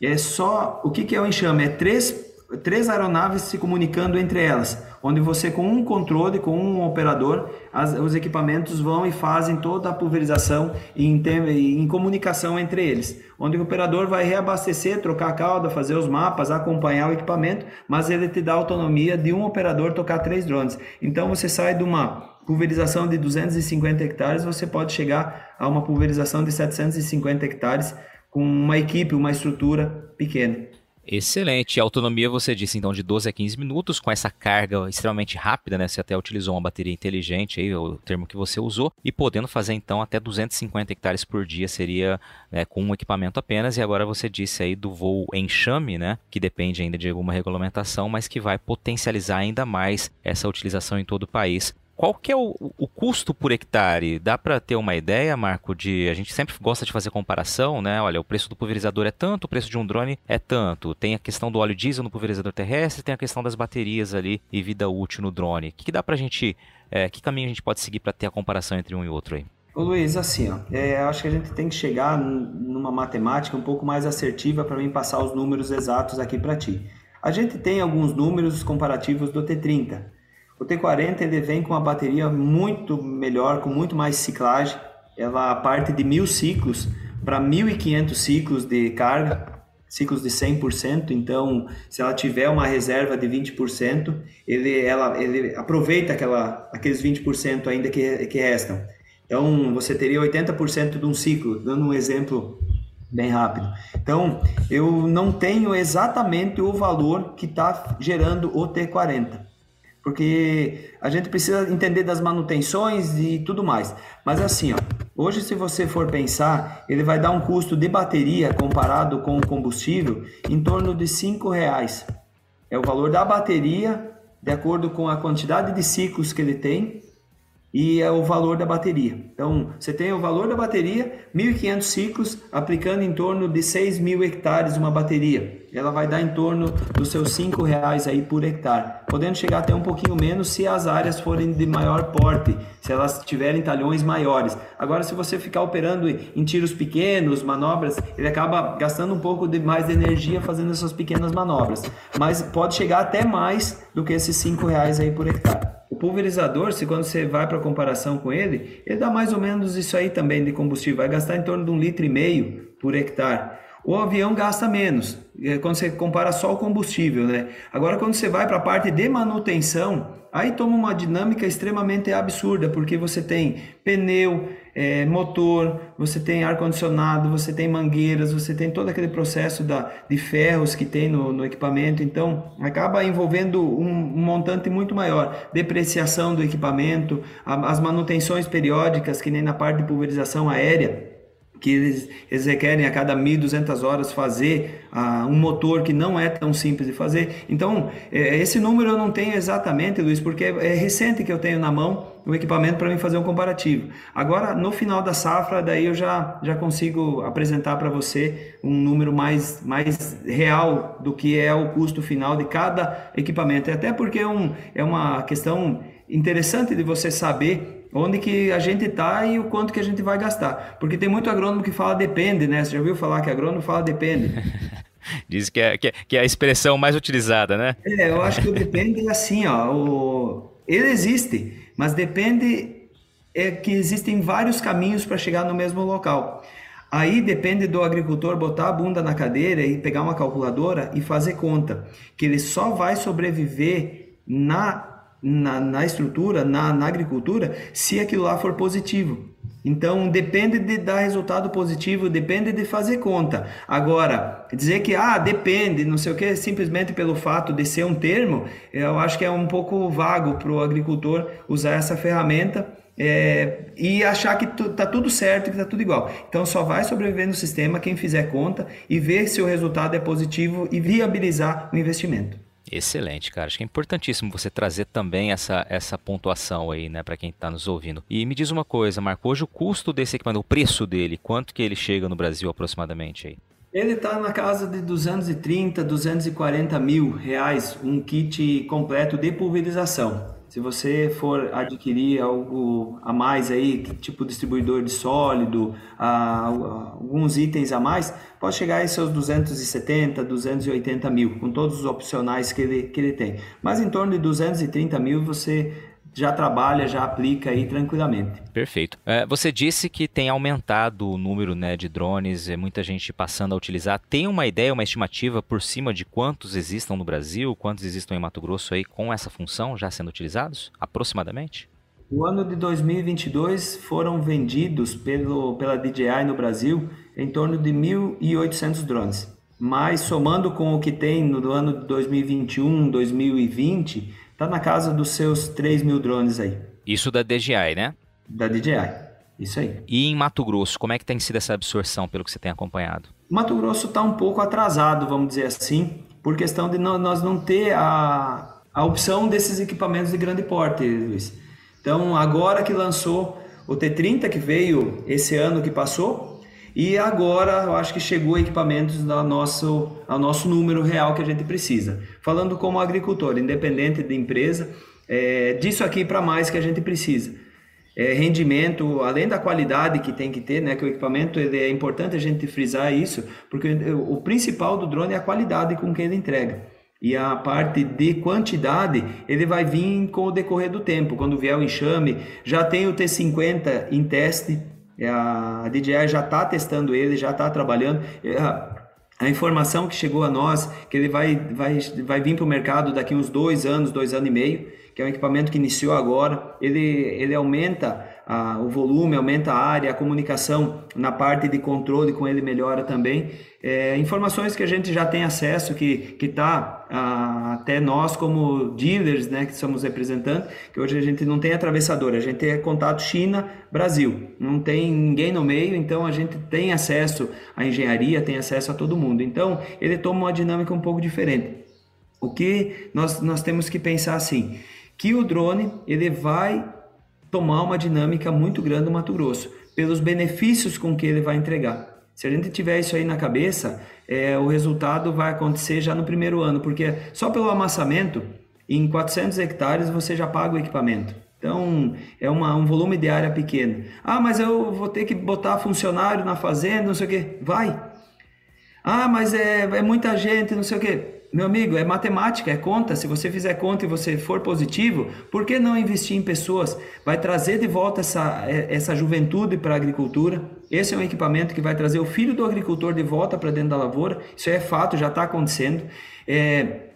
É só o que, que é o enxame? É três três aeronaves se comunicando entre elas, onde você com um controle, com um operador, as, os equipamentos vão e fazem toda a pulverização em, em comunicação entre eles, onde o operador vai reabastecer, trocar a cauda, fazer os mapas, acompanhar o equipamento, mas ele te dá autonomia de um operador tocar três drones. Então você sai de uma pulverização de 250 hectares, você pode chegar a uma pulverização de 750 hectares com uma equipe, uma estrutura pequena. Excelente. A autonomia você disse então de 12 a 15 minutos com essa carga extremamente rápida, né? Você até utilizou uma bateria inteligente aí, o termo que você usou, e podendo fazer então até 250 hectares por dia seria né, com um equipamento apenas. E agora você disse aí do voo enxame, né? Que depende ainda de alguma regulamentação, mas que vai potencializar ainda mais essa utilização em todo o país qual que é o, o custo por hectare? Dá para ter uma ideia, Marco, de a gente sempre gosta de fazer comparação, né? Olha, o preço do pulverizador é tanto, o preço de um drone é tanto. Tem a questão do óleo diesel no pulverizador terrestre, tem a questão das baterias ali e vida útil no drone. O que, que dá para a gente, é, que caminho a gente pode seguir para ter a comparação entre um e outro aí? Ô Luiz, assim, ó, é, acho que a gente tem que chegar numa matemática um pouco mais assertiva para mim passar os números exatos aqui para ti. A gente tem alguns números comparativos do T30. O T40 ele vem com uma bateria muito melhor, com muito mais ciclagem. Ela parte de mil ciclos para 1.500 ciclos de carga, ciclos de 100%. Então, se ela tiver uma reserva de 20%, ele, ela, ele aproveita aquela, aqueles 20% ainda que, que restam. Então, você teria 80% de um ciclo, dando um exemplo bem rápido. Então, eu não tenho exatamente o valor que está gerando o T40 porque a gente precisa entender das manutenções e tudo mais. Mas assim, ó, hoje se você for pensar, ele vai dar um custo de bateria comparado com o combustível em torno de cinco reais. É o valor da bateria de acordo com a quantidade de ciclos que ele tem e é o valor da bateria. Então, você tem o valor da bateria, 1.500 ciclos, aplicando em torno de 6 mil hectares uma bateria. Ela vai dar em torno dos seus 5 reais aí por hectare, podendo chegar até um pouquinho menos se as áreas forem de maior porte, se elas tiverem talhões maiores. Agora, se você ficar operando em tiros pequenos, manobras, ele acaba gastando um pouco de mais de energia fazendo essas pequenas manobras, mas pode chegar até mais do que esses 5 reais aí por hectare. O pulverizador, se quando você vai para comparação com ele, ele dá mais ou menos isso aí também de combustível, vai gastar em torno de um litro e meio por hectare. o avião gasta menos, é, quando você compara só o combustível, né? Agora, quando você vai para a parte de manutenção, aí toma uma dinâmica extremamente absurda, porque você tem pneu, é, motor, você tem ar-condicionado, você tem mangueiras, você tem todo aquele processo da, de ferros que tem no, no equipamento, então acaba envolvendo um, um, montante muito maior. Depreciação do equipamento, a, as manutenções periódicas, que nem na parte de pulverização aérea que eles, eles requerem a cada 1.200 horas fazer uh, um motor que não é tão simples de fazer. Então, é, esse número eu não tenho exatamente, Luiz, porque é, é recente que eu tenho na mão o equipamento para mim fazer um comparativo. Agora, no final da safra, daí eu já, já consigo apresentar para você um número mais, mais real do que é o custo final de cada equipamento. Até porque é, um, é uma questão interessante de você saber onde que a gente está e o quanto que a gente vai gastar. Porque tem muito agrônomo que fala depende, né? Você já ouviu falar que agrônomo fala depende? Diz que é, que é, que, é, a expressão mais utilizada, né? É, eu acho que o depende é assim, ó. O... Ele existe, mas depende é que existem vários caminhos para chegar no mesmo local. Aí depende do agricultor botar a bunda na cadeira e pegar uma calculadora e fazer conta, que ele só vai sobreviver na na, na estrutura, na, na agricultura, se aquilo lá for positivo. Então depende de dar resultado positivo, depende de fazer conta. Agora, dizer que ah, depende, não sei o que, simplesmente pelo fato de ser um termo, eu acho que é um pouco vago para o agricultor usar essa ferramenta é, e achar que está tudo certo, que está tudo igual. Então só vai sobreviver no sistema quem fizer conta e ver se o resultado é positivo e viabilizar o investimento. Excelente, cara. Acho que é importantíssimo você trazer também essa, essa pontuação aí, né, para quem está nos ouvindo. E me diz uma coisa, Marco, hoje o custo desse equipamento, o preço dele, quanto que ele chega no Brasil aproximadamente aí? Ele está na casa de 230, 240 mil reais, um kit completo de pulverização. Se você for adquirir algo a mais aí, tipo distribuidor de sólido, alguns itens a mais, pode chegar em seus 270, 280 mil, com todos os opcionais que ele, que ele tem. Mas em torno de 230 mil você já trabalha, já aplica aí tranquilamente. Perfeito. É, você disse que tem aumentado o número né, de drones, é, muita gente passando a utilizar. Tem uma ideia, uma estimativa por cima de quantos existam no Brasil, quantos existam em Mato Grosso aí com essa função já sendo utilizados, aproximadamente? O ano de 2022 foram vendidos pelo, pela DJI no Brasil em torno de 1.800 drones. Mas somando com o que tem no ano de 2021, 2020, Tá na casa dos seus 3 mil drones aí. Isso da DJI, né? Da DJI, isso aí. E em Mato Grosso, como é que tem sido essa absorção, pelo que você tem acompanhado? Mato Grosso está um pouco atrasado, vamos dizer assim, por questão de nós não ter a, a opção desses equipamentos de grande porte, Luiz. Então, agora que lançou o T30, que veio esse ano que passou, e agora eu acho que chegou equipamentos ao nosso, ao nosso número real que a gente precisa. Falando como agricultor, independente da empresa, é, disso aqui para mais que a gente precisa. É, rendimento, além da qualidade que tem que ter, né, que o equipamento ele é importante a gente frisar isso, porque o principal do drone é a qualidade com que ele entrega. E a parte de quantidade, ele vai vir com o decorrer do tempo. Quando vier o enxame, já tem o T50 em teste, a DJI já está testando ele, já está trabalhando. É, a informação que chegou a nós, que ele vai, vai, vai vir para o mercado daqui uns dois anos, dois anos e meio, que é um equipamento que iniciou agora, ele, ele aumenta a, o volume, aumenta a área, a comunicação na parte de controle com ele melhora também. É, informações que a gente já tem acesso, que está até nós como dealers, né, que somos representantes, que hoje a gente não tem atravessador, a gente tem contato China-Brasil, não tem ninguém no meio, então a gente tem acesso à engenharia, tem acesso a todo mundo. Então ele toma uma dinâmica um pouco diferente. O que nós, nós temos que pensar assim, que o drone ele vai tomar uma dinâmica muito grande no Mato Grosso, pelos benefícios com que ele vai entregar. Se a gente tiver isso aí na cabeça, é, o resultado vai acontecer já no primeiro ano, porque só pelo amassamento, em 400 hectares você já paga o equipamento. Então, é uma, um volume de área pequeno. Ah, mas eu vou ter que botar funcionário na fazenda, não sei o quê. Vai. Ah, mas é, é muita gente, não sei o quê. Meu amigo, é matemática, é conta. Se você fizer conta e você for positivo, por que não investir em pessoas? Vai trazer de volta essa, é, essa juventude para a agricultura. Esse é um equipamento que vai trazer o filho do agricultor de volta para dentro da lavoura. Isso é fato, já está acontecendo. É,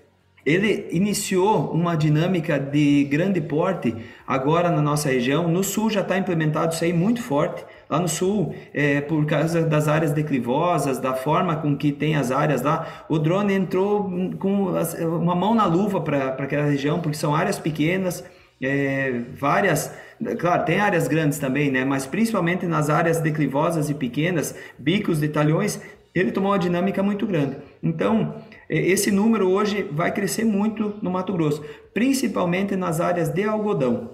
ele iniciou uma dinâmica de grande porte agora na nossa região. No sul já está implementado isso aí muito forte. Lá no sul, é, por causa das áreas declivosas, da forma com que tem as áreas lá, o drone entrou com uma mão na luva para aquela região, porque são áreas pequenas, é, várias. Claro, tem áreas grandes também, né? Mas principalmente nas áreas declivosas e pequenas, bicos de talhões, ele tomou uma dinâmica muito grande. Então, esse número hoje vai crescer muito no Mato Grosso, principalmente nas áreas de algodão,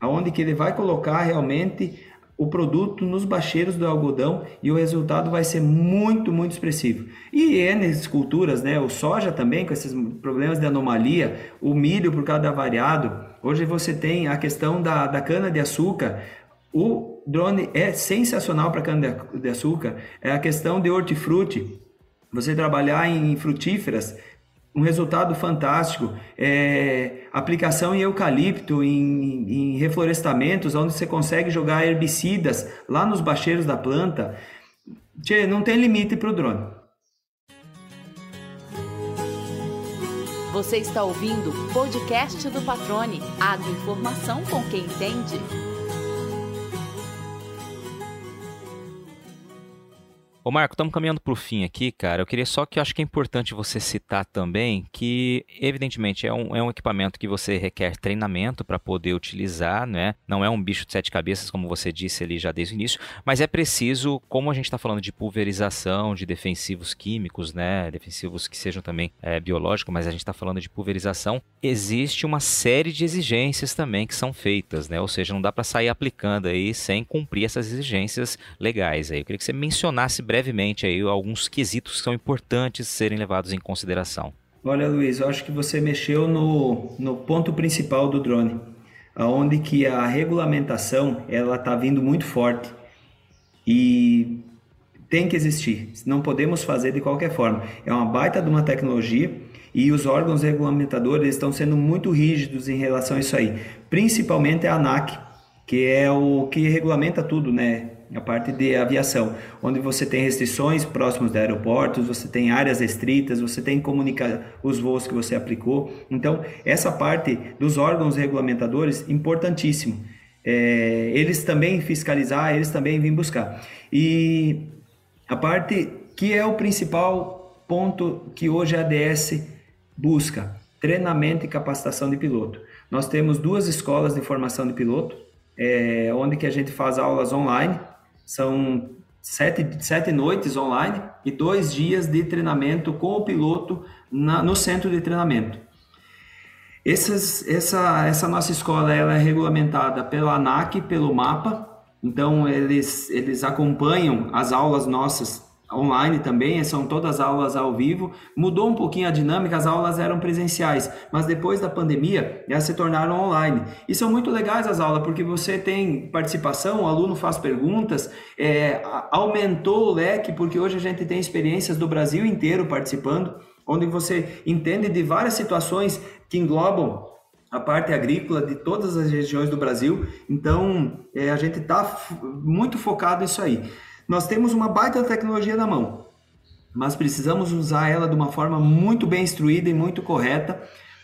aonde que ele vai colocar realmente o produto nos bacheiros do algodão e o resultado vai ser muito, muito expressivo. E N culturas, né? O soja também, com esses problemas de anomalia, o milho por causa da variado. Hoje você tem a questão da, da cana-de-açúcar. O drone é sensacional para cana-de-açúcar. É a questão de hortifruti. Você trabalhar em frutíferas, um resultado fantástico. É, aplicação em eucalipto, em, em, reflorestamentos, onde você consegue jogar herbicidas lá nos bacheiros da planta. Tchê, não tem limite para o drone. Você está ouvindo o podcast do Patrone. Agroinformação com quem entende. Ô Marco, estamos caminhando para o fim aqui, cara. Eu queria só que eu acho que é importante você citar também que, evidentemente, é um, é um equipamento que você requer treinamento para poder utilizar, né? Não é um bicho de sete cabeças, como você disse ali já desde o início, mas é preciso, como a gente está falando de pulverização, de defensivos químicos, né? Defensivos que sejam também é, biológicos, mas a gente está falando de pulverização, existe uma série de exigências também que são feitas, né? Ou seja, não dá para sair aplicando aí sem cumprir essas exigências legais aí. Eu queria que você mencionasse brevemente brevemente aí alguns quesitos que são importantes serem levados em consideração. Olha, Luiz, eu acho que você mexeu no, no ponto principal do drone, aonde que a regulamentação ela está vindo muito forte e tem que existir. Não podemos fazer de qualquer forma. É uma baita de uma tecnologia e os órgãos regulamentadores estão sendo muito rígidos em relação a isso aí. Principalmente a ANAC, que é o que regulamenta tudo, né? A parte de aviação, onde você tem restrições próximos de aeroportos, você tem áreas restritas, você tem comunicar os voos que você aplicou. Então, essa parte dos órgãos regulamentadores, importantíssimo. É, eles também fiscalizar, eles também vêm buscar. E a parte que é o principal ponto que hoje a ADS busca, treinamento e capacitação de piloto. Nós temos duas escolas de formação de piloto, é, onde que a gente faz aulas online, são sete, sete noites online e dois dias de treinamento com o piloto na, no centro de treinamento. Essas, essa, essa nossa escola ela é regulamentada pela ANAC, pelo MAPA, então eles, eles acompanham as aulas nossas online também, são todas aulas ao vivo. Mudou um pouquinho a dinâmica, as aulas eram presenciais, mas depois da pandemia elas se tornaram online. E são muito legais as aulas, porque você tem participação, o aluno faz perguntas, é, aumentou o leque, porque hoje a gente tem experiências do Brasil inteiro participando, onde você entende de várias situações que englobam a parte agrícola de todas as regiões do Brasil. Então, é, a gente está muito focado nisso aí. Nós temos uma baita tecnologia na mão, mas precisamos usar ela de uma forma muito bem instruída e muito correta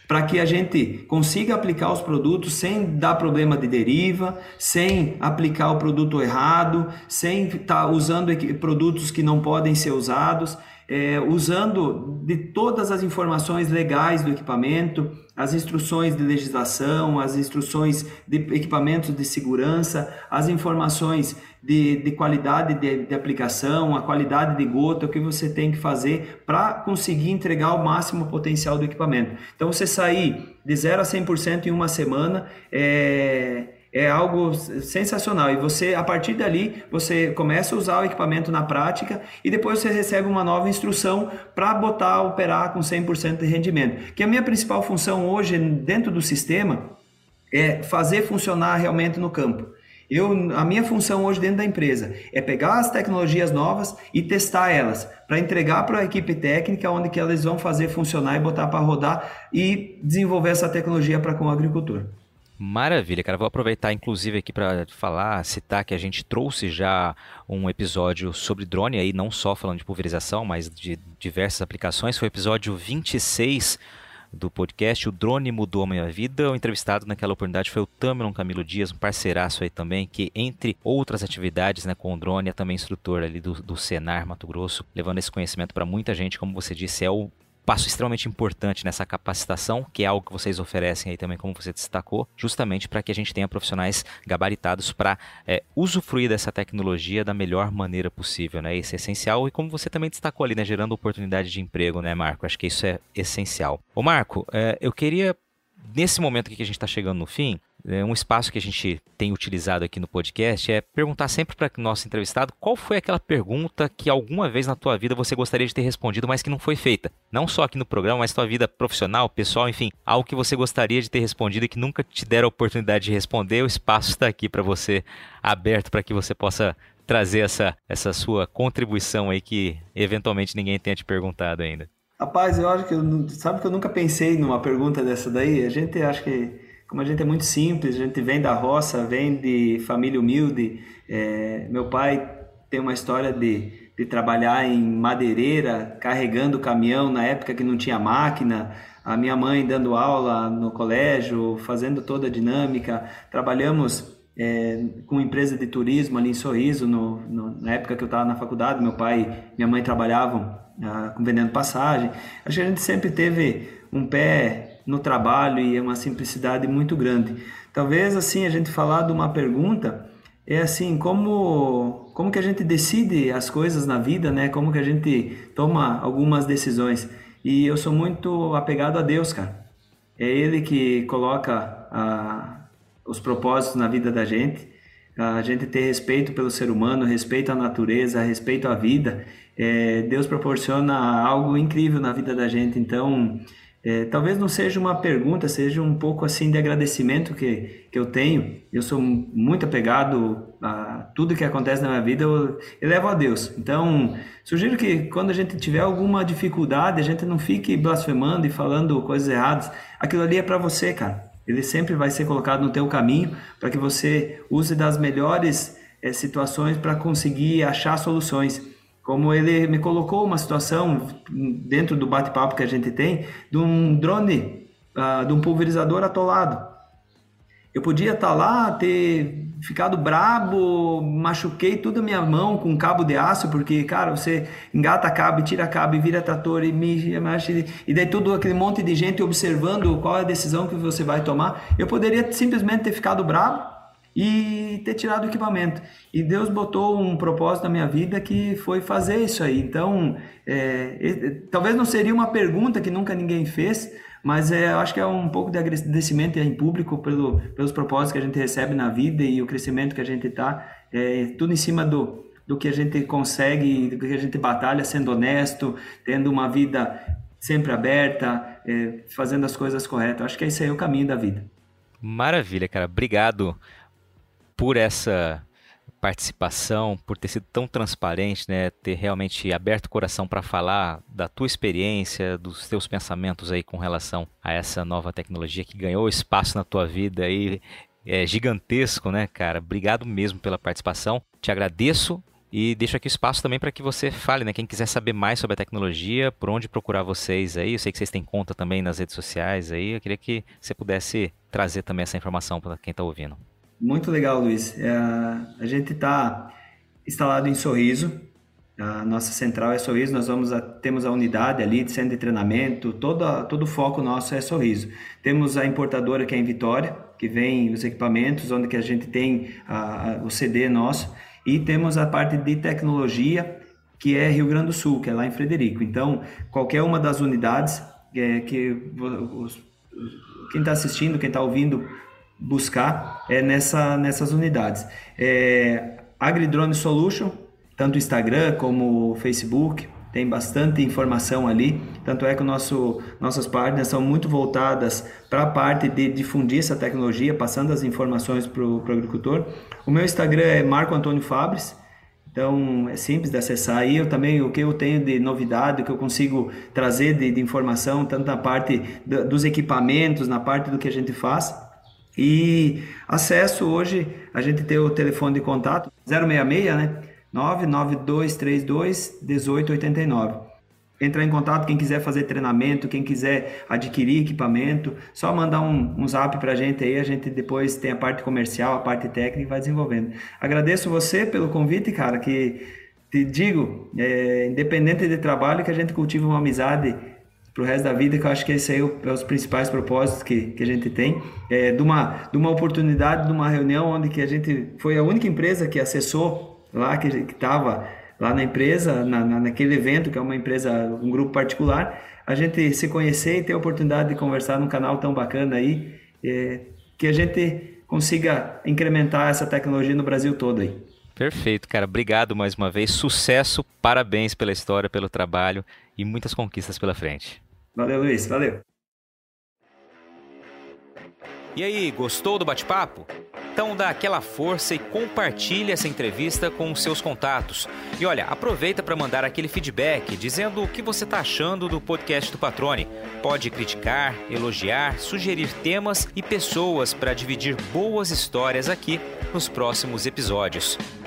para que a gente consiga aplicar os produtos sem dar problema de deriva, sem aplicar o produto errado, sem estar tá usando produtos que não podem ser usados é, usando de todas as informações legais do equipamento, as instruções de legislação, as instruções de equipamentos de segurança, as informações de, de qualidade de, de, aplicação, a qualidade de gota, o que você tem que fazer para conseguir entregar o máximo potencial do equipamento. Então, você sair de 0 a 100% em uma semana é é algo sensacional. E você, a partir dali, você começa a usar o equipamento na prática e depois você recebe uma nova instrução para botar, operar com 100% de rendimento. Que a minha principal função hoje dentro do sistema é fazer funcionar realmente no campo. Eu, a minha função hoje dentro da empresa é pegar as tecnologias novas e testar elas para entregar para a equipe técnica onde que elas vão fazer funcionar e botar para rodar e desenvolver essa tecnologia para com o agricultor. Maravilha, cara. Vou aproveitar, inclusive, aqui para falar, citar que a gente trouxe já um episódio sobre drone, aí não só falando de pulverização, mas de diversas aplicações. Foi o episódio 26 do podcast. O drone mudou a minha vida. O entrevistado naquela oportunidade foi o Tamerlan Camilo Dias, um parceiraço aí também, que entre outras atividades né, com o drone é também instrutor ali do, do Senar Mato Grosso, levando esse conhecimento para muita gente. Como você disse, é o passo extremamente importante nessa capacitação, que é algo que vocês oferecem aí também, como você destacou, justamente para que a gente tenha profissionais gabaritados para é, usufruir dessa tecnologia da melhor maneira possível, né? Isso é essencial e como você também destacou ali, né? Gerando oportunidade de emprego, né, Marco? Acho que isso é essencial. Ô, Marco, é, eu queria, nesse momento que a gente está chegando no fim, um espaço que a gente tem utilizado aqui no podcast é perguntar sempre para o nosso entrevistado qual foi aquela pergunta que alguma vez na tua vida você gostaria de ter respondido, mas que não foi feita. Não só aqui no programa, mas tua vida profissional, pessoal, enfim, algo que você gostaria de ter respondido e que nunca te deram a oportunidade de responder. O espaço está aqui para você, aberto para que você possa trazer essa, essa sua contribuição aí que eventualmente ninguém tenha te perguntado ainda. Rapaz, eu acho que eu, sabe que eu nunca pensei numa pergunta dessa daí. A gente acha que como a gente é muito simples, a gente vem da roça, vem de família humilde. É, meu pai tem uma história de, de trabalhar em madeireira, carregando caminhão na época que não tinha máquina. A minha mãe dando aula no colégio, fazendo toda a dinâmica. Trabalhamos é, com empresa de turismo ali em Sorriso, no, no, na época que eu estava na faculdade, meu pai e minha mãe trabalhavam ah, vendendo passagem. Acho que a gente sempre teve um pé no trabalho e é uma simplicidade muito grande. Talvez assim a gente falar de uma pergunta é assim como como que a gente decide as coisas na vida, né? Como que a gente toma algumas decisões. E eu sou muito apegado a Deus, cara. É Ele que coloca ah, os propósitos na vida da gente. A gente ter respeito pelo ser humano, respeito à natureza, respeito à vida. É, Deus proporciona algo incrível na vida da gente. Então, é, talvez não seja uma pergunta, seja um pouco assim de agradecimento que, que eu tenho. Eu sou muito apegado a tudo que acontece na minha vida, eu elevo a Deus. Então, sugiro que quando a gente tiver alguma dificuldade, a gente não fique blasfemando e falando coisas erradas. Aquilo ali é para você, cara. Ele sempre vai ser colocado no teu caminho para que você use das melhores é, situações para conseguir achar soluções como ele me colocou uma situação dentro do bate-papo que a gente tem de um drone, uh, de um pulverizador atolado. Eu podia estar tá lá, ter ficado brabo, machuquei toda a minha mão com um cabo de aço, porque, cara, você engata cabo, tira cabo vira trator e me e daí tudo aquele monte de gente observando qual é a decisão que você vai tomar. Eu poderia simplesmente ter ficado bravo, e ter tirado o equipamento. E Deus botou um propósito na minha vida que foi fazer isso aí. Então, é, talvez não seria uma pergunta que nunca ninguém fez, mas é, eu acho que é um pouco de agradecimento em público pelo, pelos propósitos que a gente recebe na vida e o crescimento que a gente está. É, tudo em cima do, do que a gente consegue, do que a gente batalha sendo honesto, tendo uma vida sempre aberta, é, fazendo as coisas corretas. Acho que esse aí é o caminho da vida. Maravilha, cara. Obrigado por essa participação, por ter sido tão transparente, né, ter realmente aberto o coração para falar da tua experiência, dos teus pensamentos aí com relação a essa nova tecnologia que ganhou espaço na tua vida aí é gigantesco, né, cara? Obrigado mesmo pela participação. Te agradeço e deixo aqui o espaço também para que você fale, né? Quem quiser saber mais sobre a tecnologia, por onde procurar vocês aí. Eu sei que vocês têm conta também nas redes sociais aí. Eu queria que você pudesse trazer também essa informação para quem está ouvindo. Muito legal, Luiz. É, a gente está instalado em Sorriso. A nossa central é Sorriso. Nós vamos a, temos a unidade ali de centro de treinamento. Todo, todo o foco nosso é Sorriso. Temos a importadora que é em Vitória, que vem os equipamentos, onde que a gente tem a, a, o CD nosso. E temos a parte de tecnologia, que é Rio Grande do Sul, que é lá em Frederico. Então, qualquer uma das unidades é, que os, quem está assistindo, quem está ouvindo buscar é nessa, nessas unidades. É, AgriDrone Solution, tanto Instagram como Facebook, tem bastante informação ali. Tanto é que nosso, nossas páginas são muito voltadas para a parte de difundir essa tecnologia, passando as informações para o agricultor. O meu Instagram é Marco Antônio Fabres. Então é simples de acessar aí. Eu também o que eu tenho de novidade, o que eu consigo trazer de, de informação, tanto na parte do, dos equipamentos, na parte do que a gente faz. E acesso hoje, a gente tem o telefone de contato 066, né? 99232 1889. Entrar em contato quem quiser fazer treinamento, quem quiser adquirir equipamento, só mandar um, um zap para a gente aí, a gente depois tem a parte comercial, a parte técnica e vai desenvolvendo. Agradeço você pelo convite, cara, que te digo, é, independente de trabalho, que a gente cultiva uma amizade para o resto da vida, que eu acho que esse aí é, é os principais propósitos que, que a gente tem, é, de, uma, de uma oportunidade, de uma reunião onde que a gente foi a única empresa que acessou lá que estava lá na empresa, na, na, naquele evento, que é uma empresa, um grupo particular, a gente se conhecer e ter a oportunidade de conversar num canal tão bacana aí, é, que a gente consiga incrementar essa tecnologia no Brasil todo aí. Perfeito, cara. Obrigado mais uma vez. Sucesso, parabéns pela história, pelo trabalho e muitas conquistas pela frente. Valeu, Luiz. Valeu. E aí, gostou do bate-papo? Então dá aquela força e compartilhe essa entrevista com os seus contatos. E olha, aproveita para mandar aquele feedback dizendo o que você está achando do podcast do Patrone. Pode criticar, elogiar, sugerir temas e pessoas para dividir boas histórias aqui nos próximos episódios.